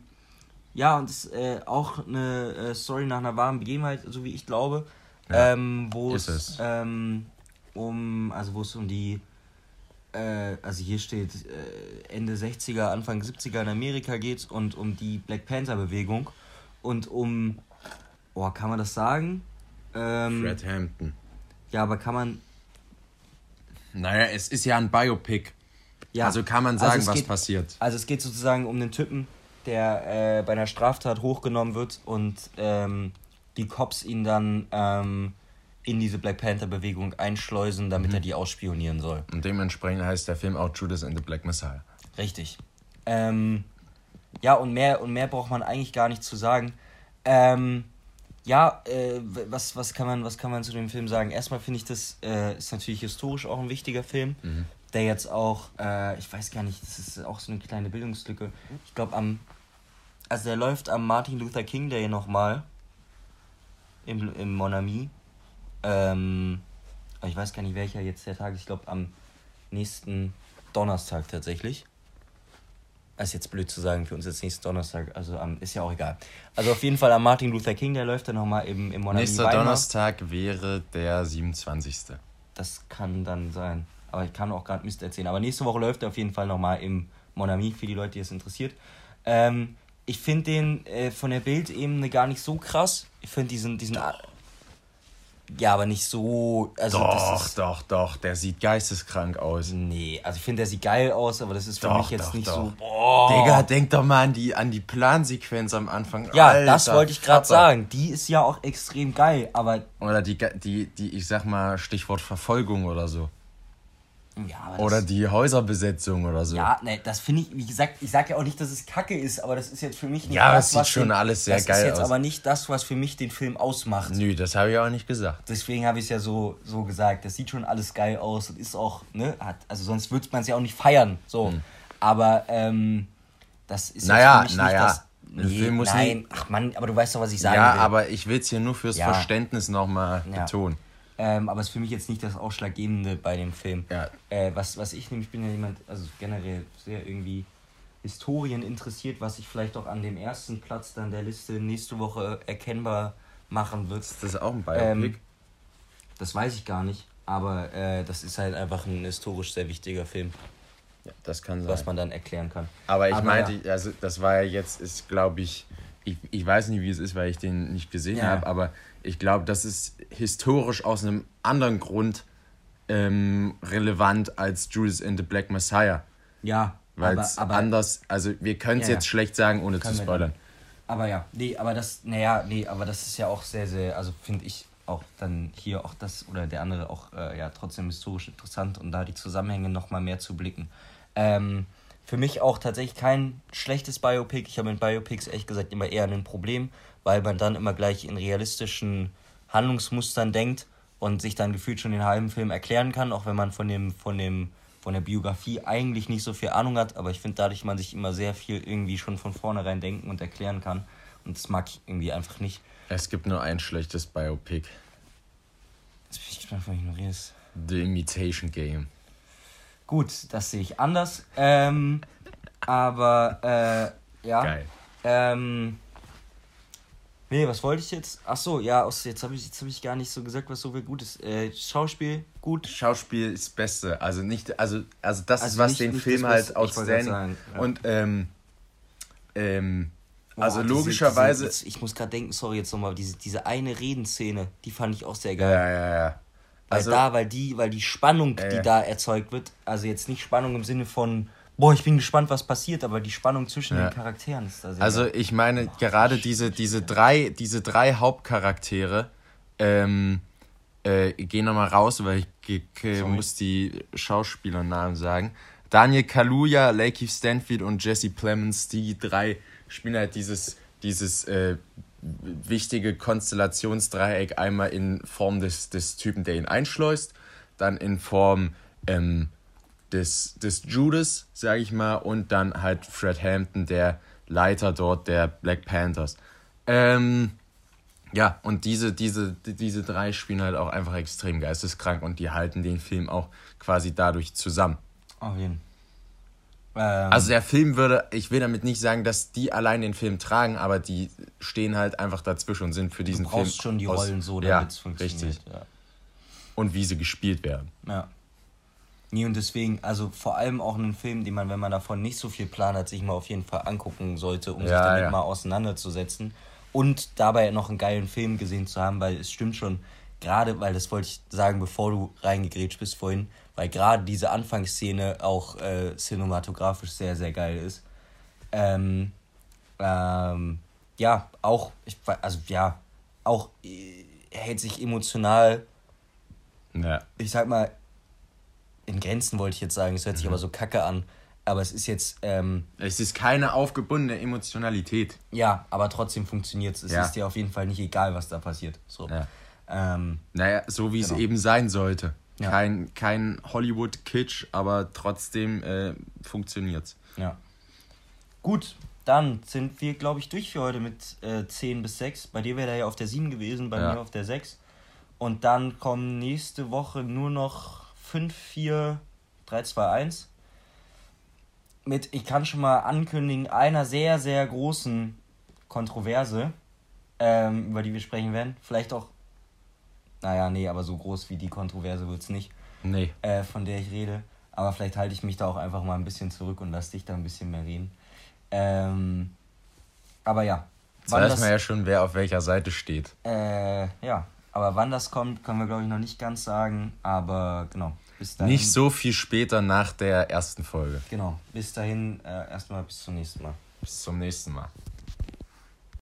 A: ja, und es ist äh, auch eine äh, Story nach einer wahren Begebenheit, so wie ich glaube.
B: Ja,
A: ähm, wo es. ähm, um, also wo es um die, äh, also hier steht äh, Ende 60er, Anfang 70er in Amerika geht und um die Black Panther Bewegung und um, oh, kann man das sagen? Ähm,
B: Fred Hampton.
A: ja, aber kann man,
B: Naja, es ist ja ein Biopic.
A: ja.
B: Also kann man
A: Also
B: sagen,
A: es
B: was
A: geht-
B: passiert.
A: Also es geht sozusagen um den Typen, der äh, bei einer Straftat hochgenommen wird und ähm, die Cops ihn dann ähm, in diese Black Panther Bewegung einschleusen, damit er die ausspionieren soll.
B: Und dementsprechend heißt der Film auch Judas and the Black Messiah.
A: Richtig. Ähm, ja, und mehr, und mehr braucht man eigentlich gar nicht zu sagen. Ähm, ja, äh, was, was, kann man, was kann man zu dem Film sagen? Erstmal finde ich, das äh, ist natürlich historisch auch ein wichtiger Film, der jetzt auch, äh, ich weiß gar nicht, das ist auch so eine kleine Bildungslücke. Ich glaube, am, also der läuft am Martin Luther King Day nochmal im, im Monami. Ähm, aber ich weiß gar nicht, welcher jetzt der Tag ist. Ich glaube, am nächsten Donnerstag tatsächlich. Ist jetzt blöd zu sagen, für uns jetzt nächsten Donnerstag, also am, ist ja auch egal. Also auf jeden Fall am Martin Luther King, der läuft dann nochmal im, im Monami
B: Nächster
A: Weimar.
B: Donnerstag wäre der 27.
A: Das kann dann sein. Aber ich kann auch gerade Mist erzählen. Aber nächste Woche läuft er auf jeden Fall nochmal im Monami, für die Leute, die es interessiert. Ähm, ich finde den äh, von der Bildebene gar nicht so krass. Ich finde diesen, diesen. Ja, aber nicht so. Also
B: Doch,
A: ist,
B: doch, doch, der sieht geisteskrank aus.
A: Nee, also ich finde, der sieht geil aus, aber das ist für
B: Doch,
A: mich jetzt
B: doch,
A: nicht
B: doch.
A: so. Boah.
B: Digga, denk doch mal an die, an die Plansequenz am Anfang.
A: Ja,
B: Alter,
A: das wollte ich gerade sagen. Die ist ja auch extrem geil, aber.
B: Oder die, die, die, ich sag mal, Stichwort Verfolgung oder so.
A: Ja, das,
B: Oder die Häuserbesetzung oder so.
A: Ja, ne, das finde ich, wie gesagt, ich sage ja auch nicht, dass es kacke ist, aber das ist jetzt für mich nicht
B: Ja,
A: das,
B: es sieht
A: was
B: schon
A: den,
B: alles sehr
A: das
B: geil
A: ist jetzt
B: aus.
A: aber nicht das, was für mich den Film ausmacht.
B: Nö, das habe ich auch nicht gesagt.
A: Deswegen habe ich es ja so, so gesagt. Das sieht schon alles geil aus und ist auch, ne, hat, also sonst würde man es ja auch nicht feiern. So. Aber ähm, das ist
B: Hm. Naja,
A: jetzt für mich
B: naja.
A: nicht das. Nee, nein, ach Mann, aber du weißt doch, was ich sagen
B: ja,
A: will.
B: aber ich will es hier nur fürs
A: Ja.
B: Verständnis nochmal
A: Ja.
B: betonen.
A: Ähm, aber es ist für mich jetzt nicht das Ausschlaggebende bei dem Film.
B: Ja.
A: Äh, was, was ich nämlich bin ja jemand, also generell sehr irgendwie Historien interessiert, was sich vielleicht auch an dem ersten Platz dann der Liste nächste Woche erkennbar machen wird.
B: Ist das auch ein
A: Ähm,
B: Biopic?
A: Das weiß ich gar nicht, aber äh, das ist halt einfach ein historisch sehr wichtiger Film,
B: ja, das kann sein.
A: was man dann erklären kann.
B: Aber ich
A: Aber
B: meinte, also das war ja jetzt, ist glaube ich, ich, ich weiß nicht, wie es ist, weil ich den nicht gesehen
A: Ja.
B: habe, aber ich glaube, das ist historisch aus einem anderen Grund ähm, relevant als Judas and the Black Messiah.
A: Ja,
B: Weil es anders, also wir können es
A: Ja,
B: jetzt
A: ja.
B: schlecht sagen, ohne zu
A: Können wir
B: spoilern.
A: aber ja, nee, aber das, naja, nee, aber das ist ja auch sehr, sehr, also finde ich auch dann hier auch das oder der andere auch äh, ja trotzdem historisch interessant und da die Zusammenhänge nochmal mehr zu blicken. Ähm, für mich auch tatsächlich kein schlechtes Biopic. Ich habe mit Biopics ehrlich gesagt immer eher ein Problem, weil man dann immer gleich in realistischen Handlungsmustern denkt und sich dann gefühlt schon den halben Film erklären kann, auch wenn man von dem, von dem, von der Biografie eigentlich nicht so viel Ahnung hat. Aber ich finde, dadurch man sich immer sehr viel irgendwie schon von vornherein denken und erklären kann. Und das mag ich irgendwie einfach nicht.
B: Es gibt nur ein schlechtes Biopic.
A: Das bin ich einfach ignorierst.
B: The Imitation Game.
A: Gut, das sehe ich anders. Ähm, aber äh, ja.
B: Geil.
A: Ähm, nee, was wollte ich jetzt? Ach so, ja, aus, jetzt habe ich, jetzt hab ich gar nicht so gesagt, was so viel gut ist. Äh, Schauspiel, gut.
B: Schauspiel ist das Beste. Also nicht, also, also das
A: Also
B: ist, was
A: nicht-
B: den
A: nicht
B: Film halt outstanding.
A: sagen, ja.
B: Und ähm, ähm, also
A: Boah, diese-
B: logischerweise.
A: Diese, ich muss gerade denken, sorry, jetzt nochmal, diese, diese eine Redenszene, die fand ich auch sehr geil.
B: ja, ja, ja.
A: Weil
B: Also,
A: da, weil die, weil die Spannung,
B: Ja,
A: die da erzeugt wird, also jetzt nicht Spannung im Sinne von, boah, ich bin gespannt, was passiert, aber die Spannung zwischen
B: Ja.
A: den Charakteren ist da sehr
B: also ich meine, gerade diese, diese, drei, diese drei Hauptcharaktere ähm, äh, gehen nochmal raus, weil ich
A: Sorry.
B: muss die Schauspielernamen sagen. Daniel Kaluuya, Lakeith Stanfield und Jesse Plemons, die drei spielen halt dieses, dieses äh, wichtige Konstellationsdreieck einmal in Form des, des Typen, der ihn einschleust, dann in Form ähm, des, des Judas, sage ich mal, und dann halt Fred Hampton, der Leiter dort der Black Panthers. Ähm, ja, und diese, diese, die- diese drei spielen halt auch einfach extrem geisteskrank und die halten den Film auch quasi dadurch zusammen.
A: Auf jeden ähm,
B: Also der Film würde, ich will damit nicht sagen, dass die allein den Film tragen, aber die stehen halt einfach dazwischen und sind für diesen
A: du brauchst
B: Film
A: schon die
B: aus-
A: Rollen so, damit es funktioniert.
B: richtig.
A: Ja.
B: Und wie sie gespielt werden.
A: Ja. Nee, und deswegen, also vor allem auch einen Film, den man, wenn man davon nicht so viel Plan hat, sich mal auf jeden Fall angucken sollte, um sich
B: Ja,
A: damit
B: ja.
A: mal auseinanderzusetzen. Und dabei noch einen geilen Film gesehen zu haben, weil es stimmt schon, gerade, weil das wollte ich sagen, bevor du reingegrätscht bist vorhin, weil gerade diese Anfangsszene auch äh, cinematografisch sehr, sehr geil ist. Ähm, ähm, ja, auch, ich, also ja, auch äh, hält sich emotional
B: Ja.
A: ich sag mal, in Grenzen wollte ich jetzt sagen, es hört
B: Mhm.
A: sich aber so kacke an. Aber es ist jetzt, ähm,
B: Es ist keine aufgebundene Emotionalität.
A: ja, aber trotzdem funktioniert es. Es
B: Ja.
A: ist dir auf jeden Fall nicht egal, was da passiert. So.
B: Ja.
A: Ähm,
B: Naja, so wie
A: Genau.
B: es eben sein sollte.
A: Ja.
B: Kein, kein Hollywood-Kitsch, aber trotzdem äh, funktioniert's.
A: ja. Gut, dann sind wir, glaube ich, durch für heute mit äh, 10 bis 6. Bei dir wäre er ja auf der 7 gewesen, bei
B: Ja.
A: mir auf der 6. Und dann kommen nächste Woche nur noch 5, 4, 3, 2, 1. Mit, ich kann schon mal ankündigen, einer sehr, sehr großen Kontroverse, ähm, über die wir sprechen werden. Vielleicht auch, naja, nee, aber so groß wie die Kontroverse wird es nicht,
B: Nee.
A: äh, von der ich rede. Aber vielleicht halte ich mich da auch einfach mal ein bisschen zurück und lass dich da ein bisschen mehr reden. Ähm, aber ja.
B: Jetzt weiß man ja schon, wer auf welcher Seite steht.
A: Äh, ja, aber wann das kommt, können wir glaube ich noch nicht ganz sagen. Aber genau, bis dahin.
B: Nicht so viel später nach der ersten Folge.
A: Genau, bis dahin äh, erstmal bis zum nächsten Mal.
B: Bis zum nächsten Mal.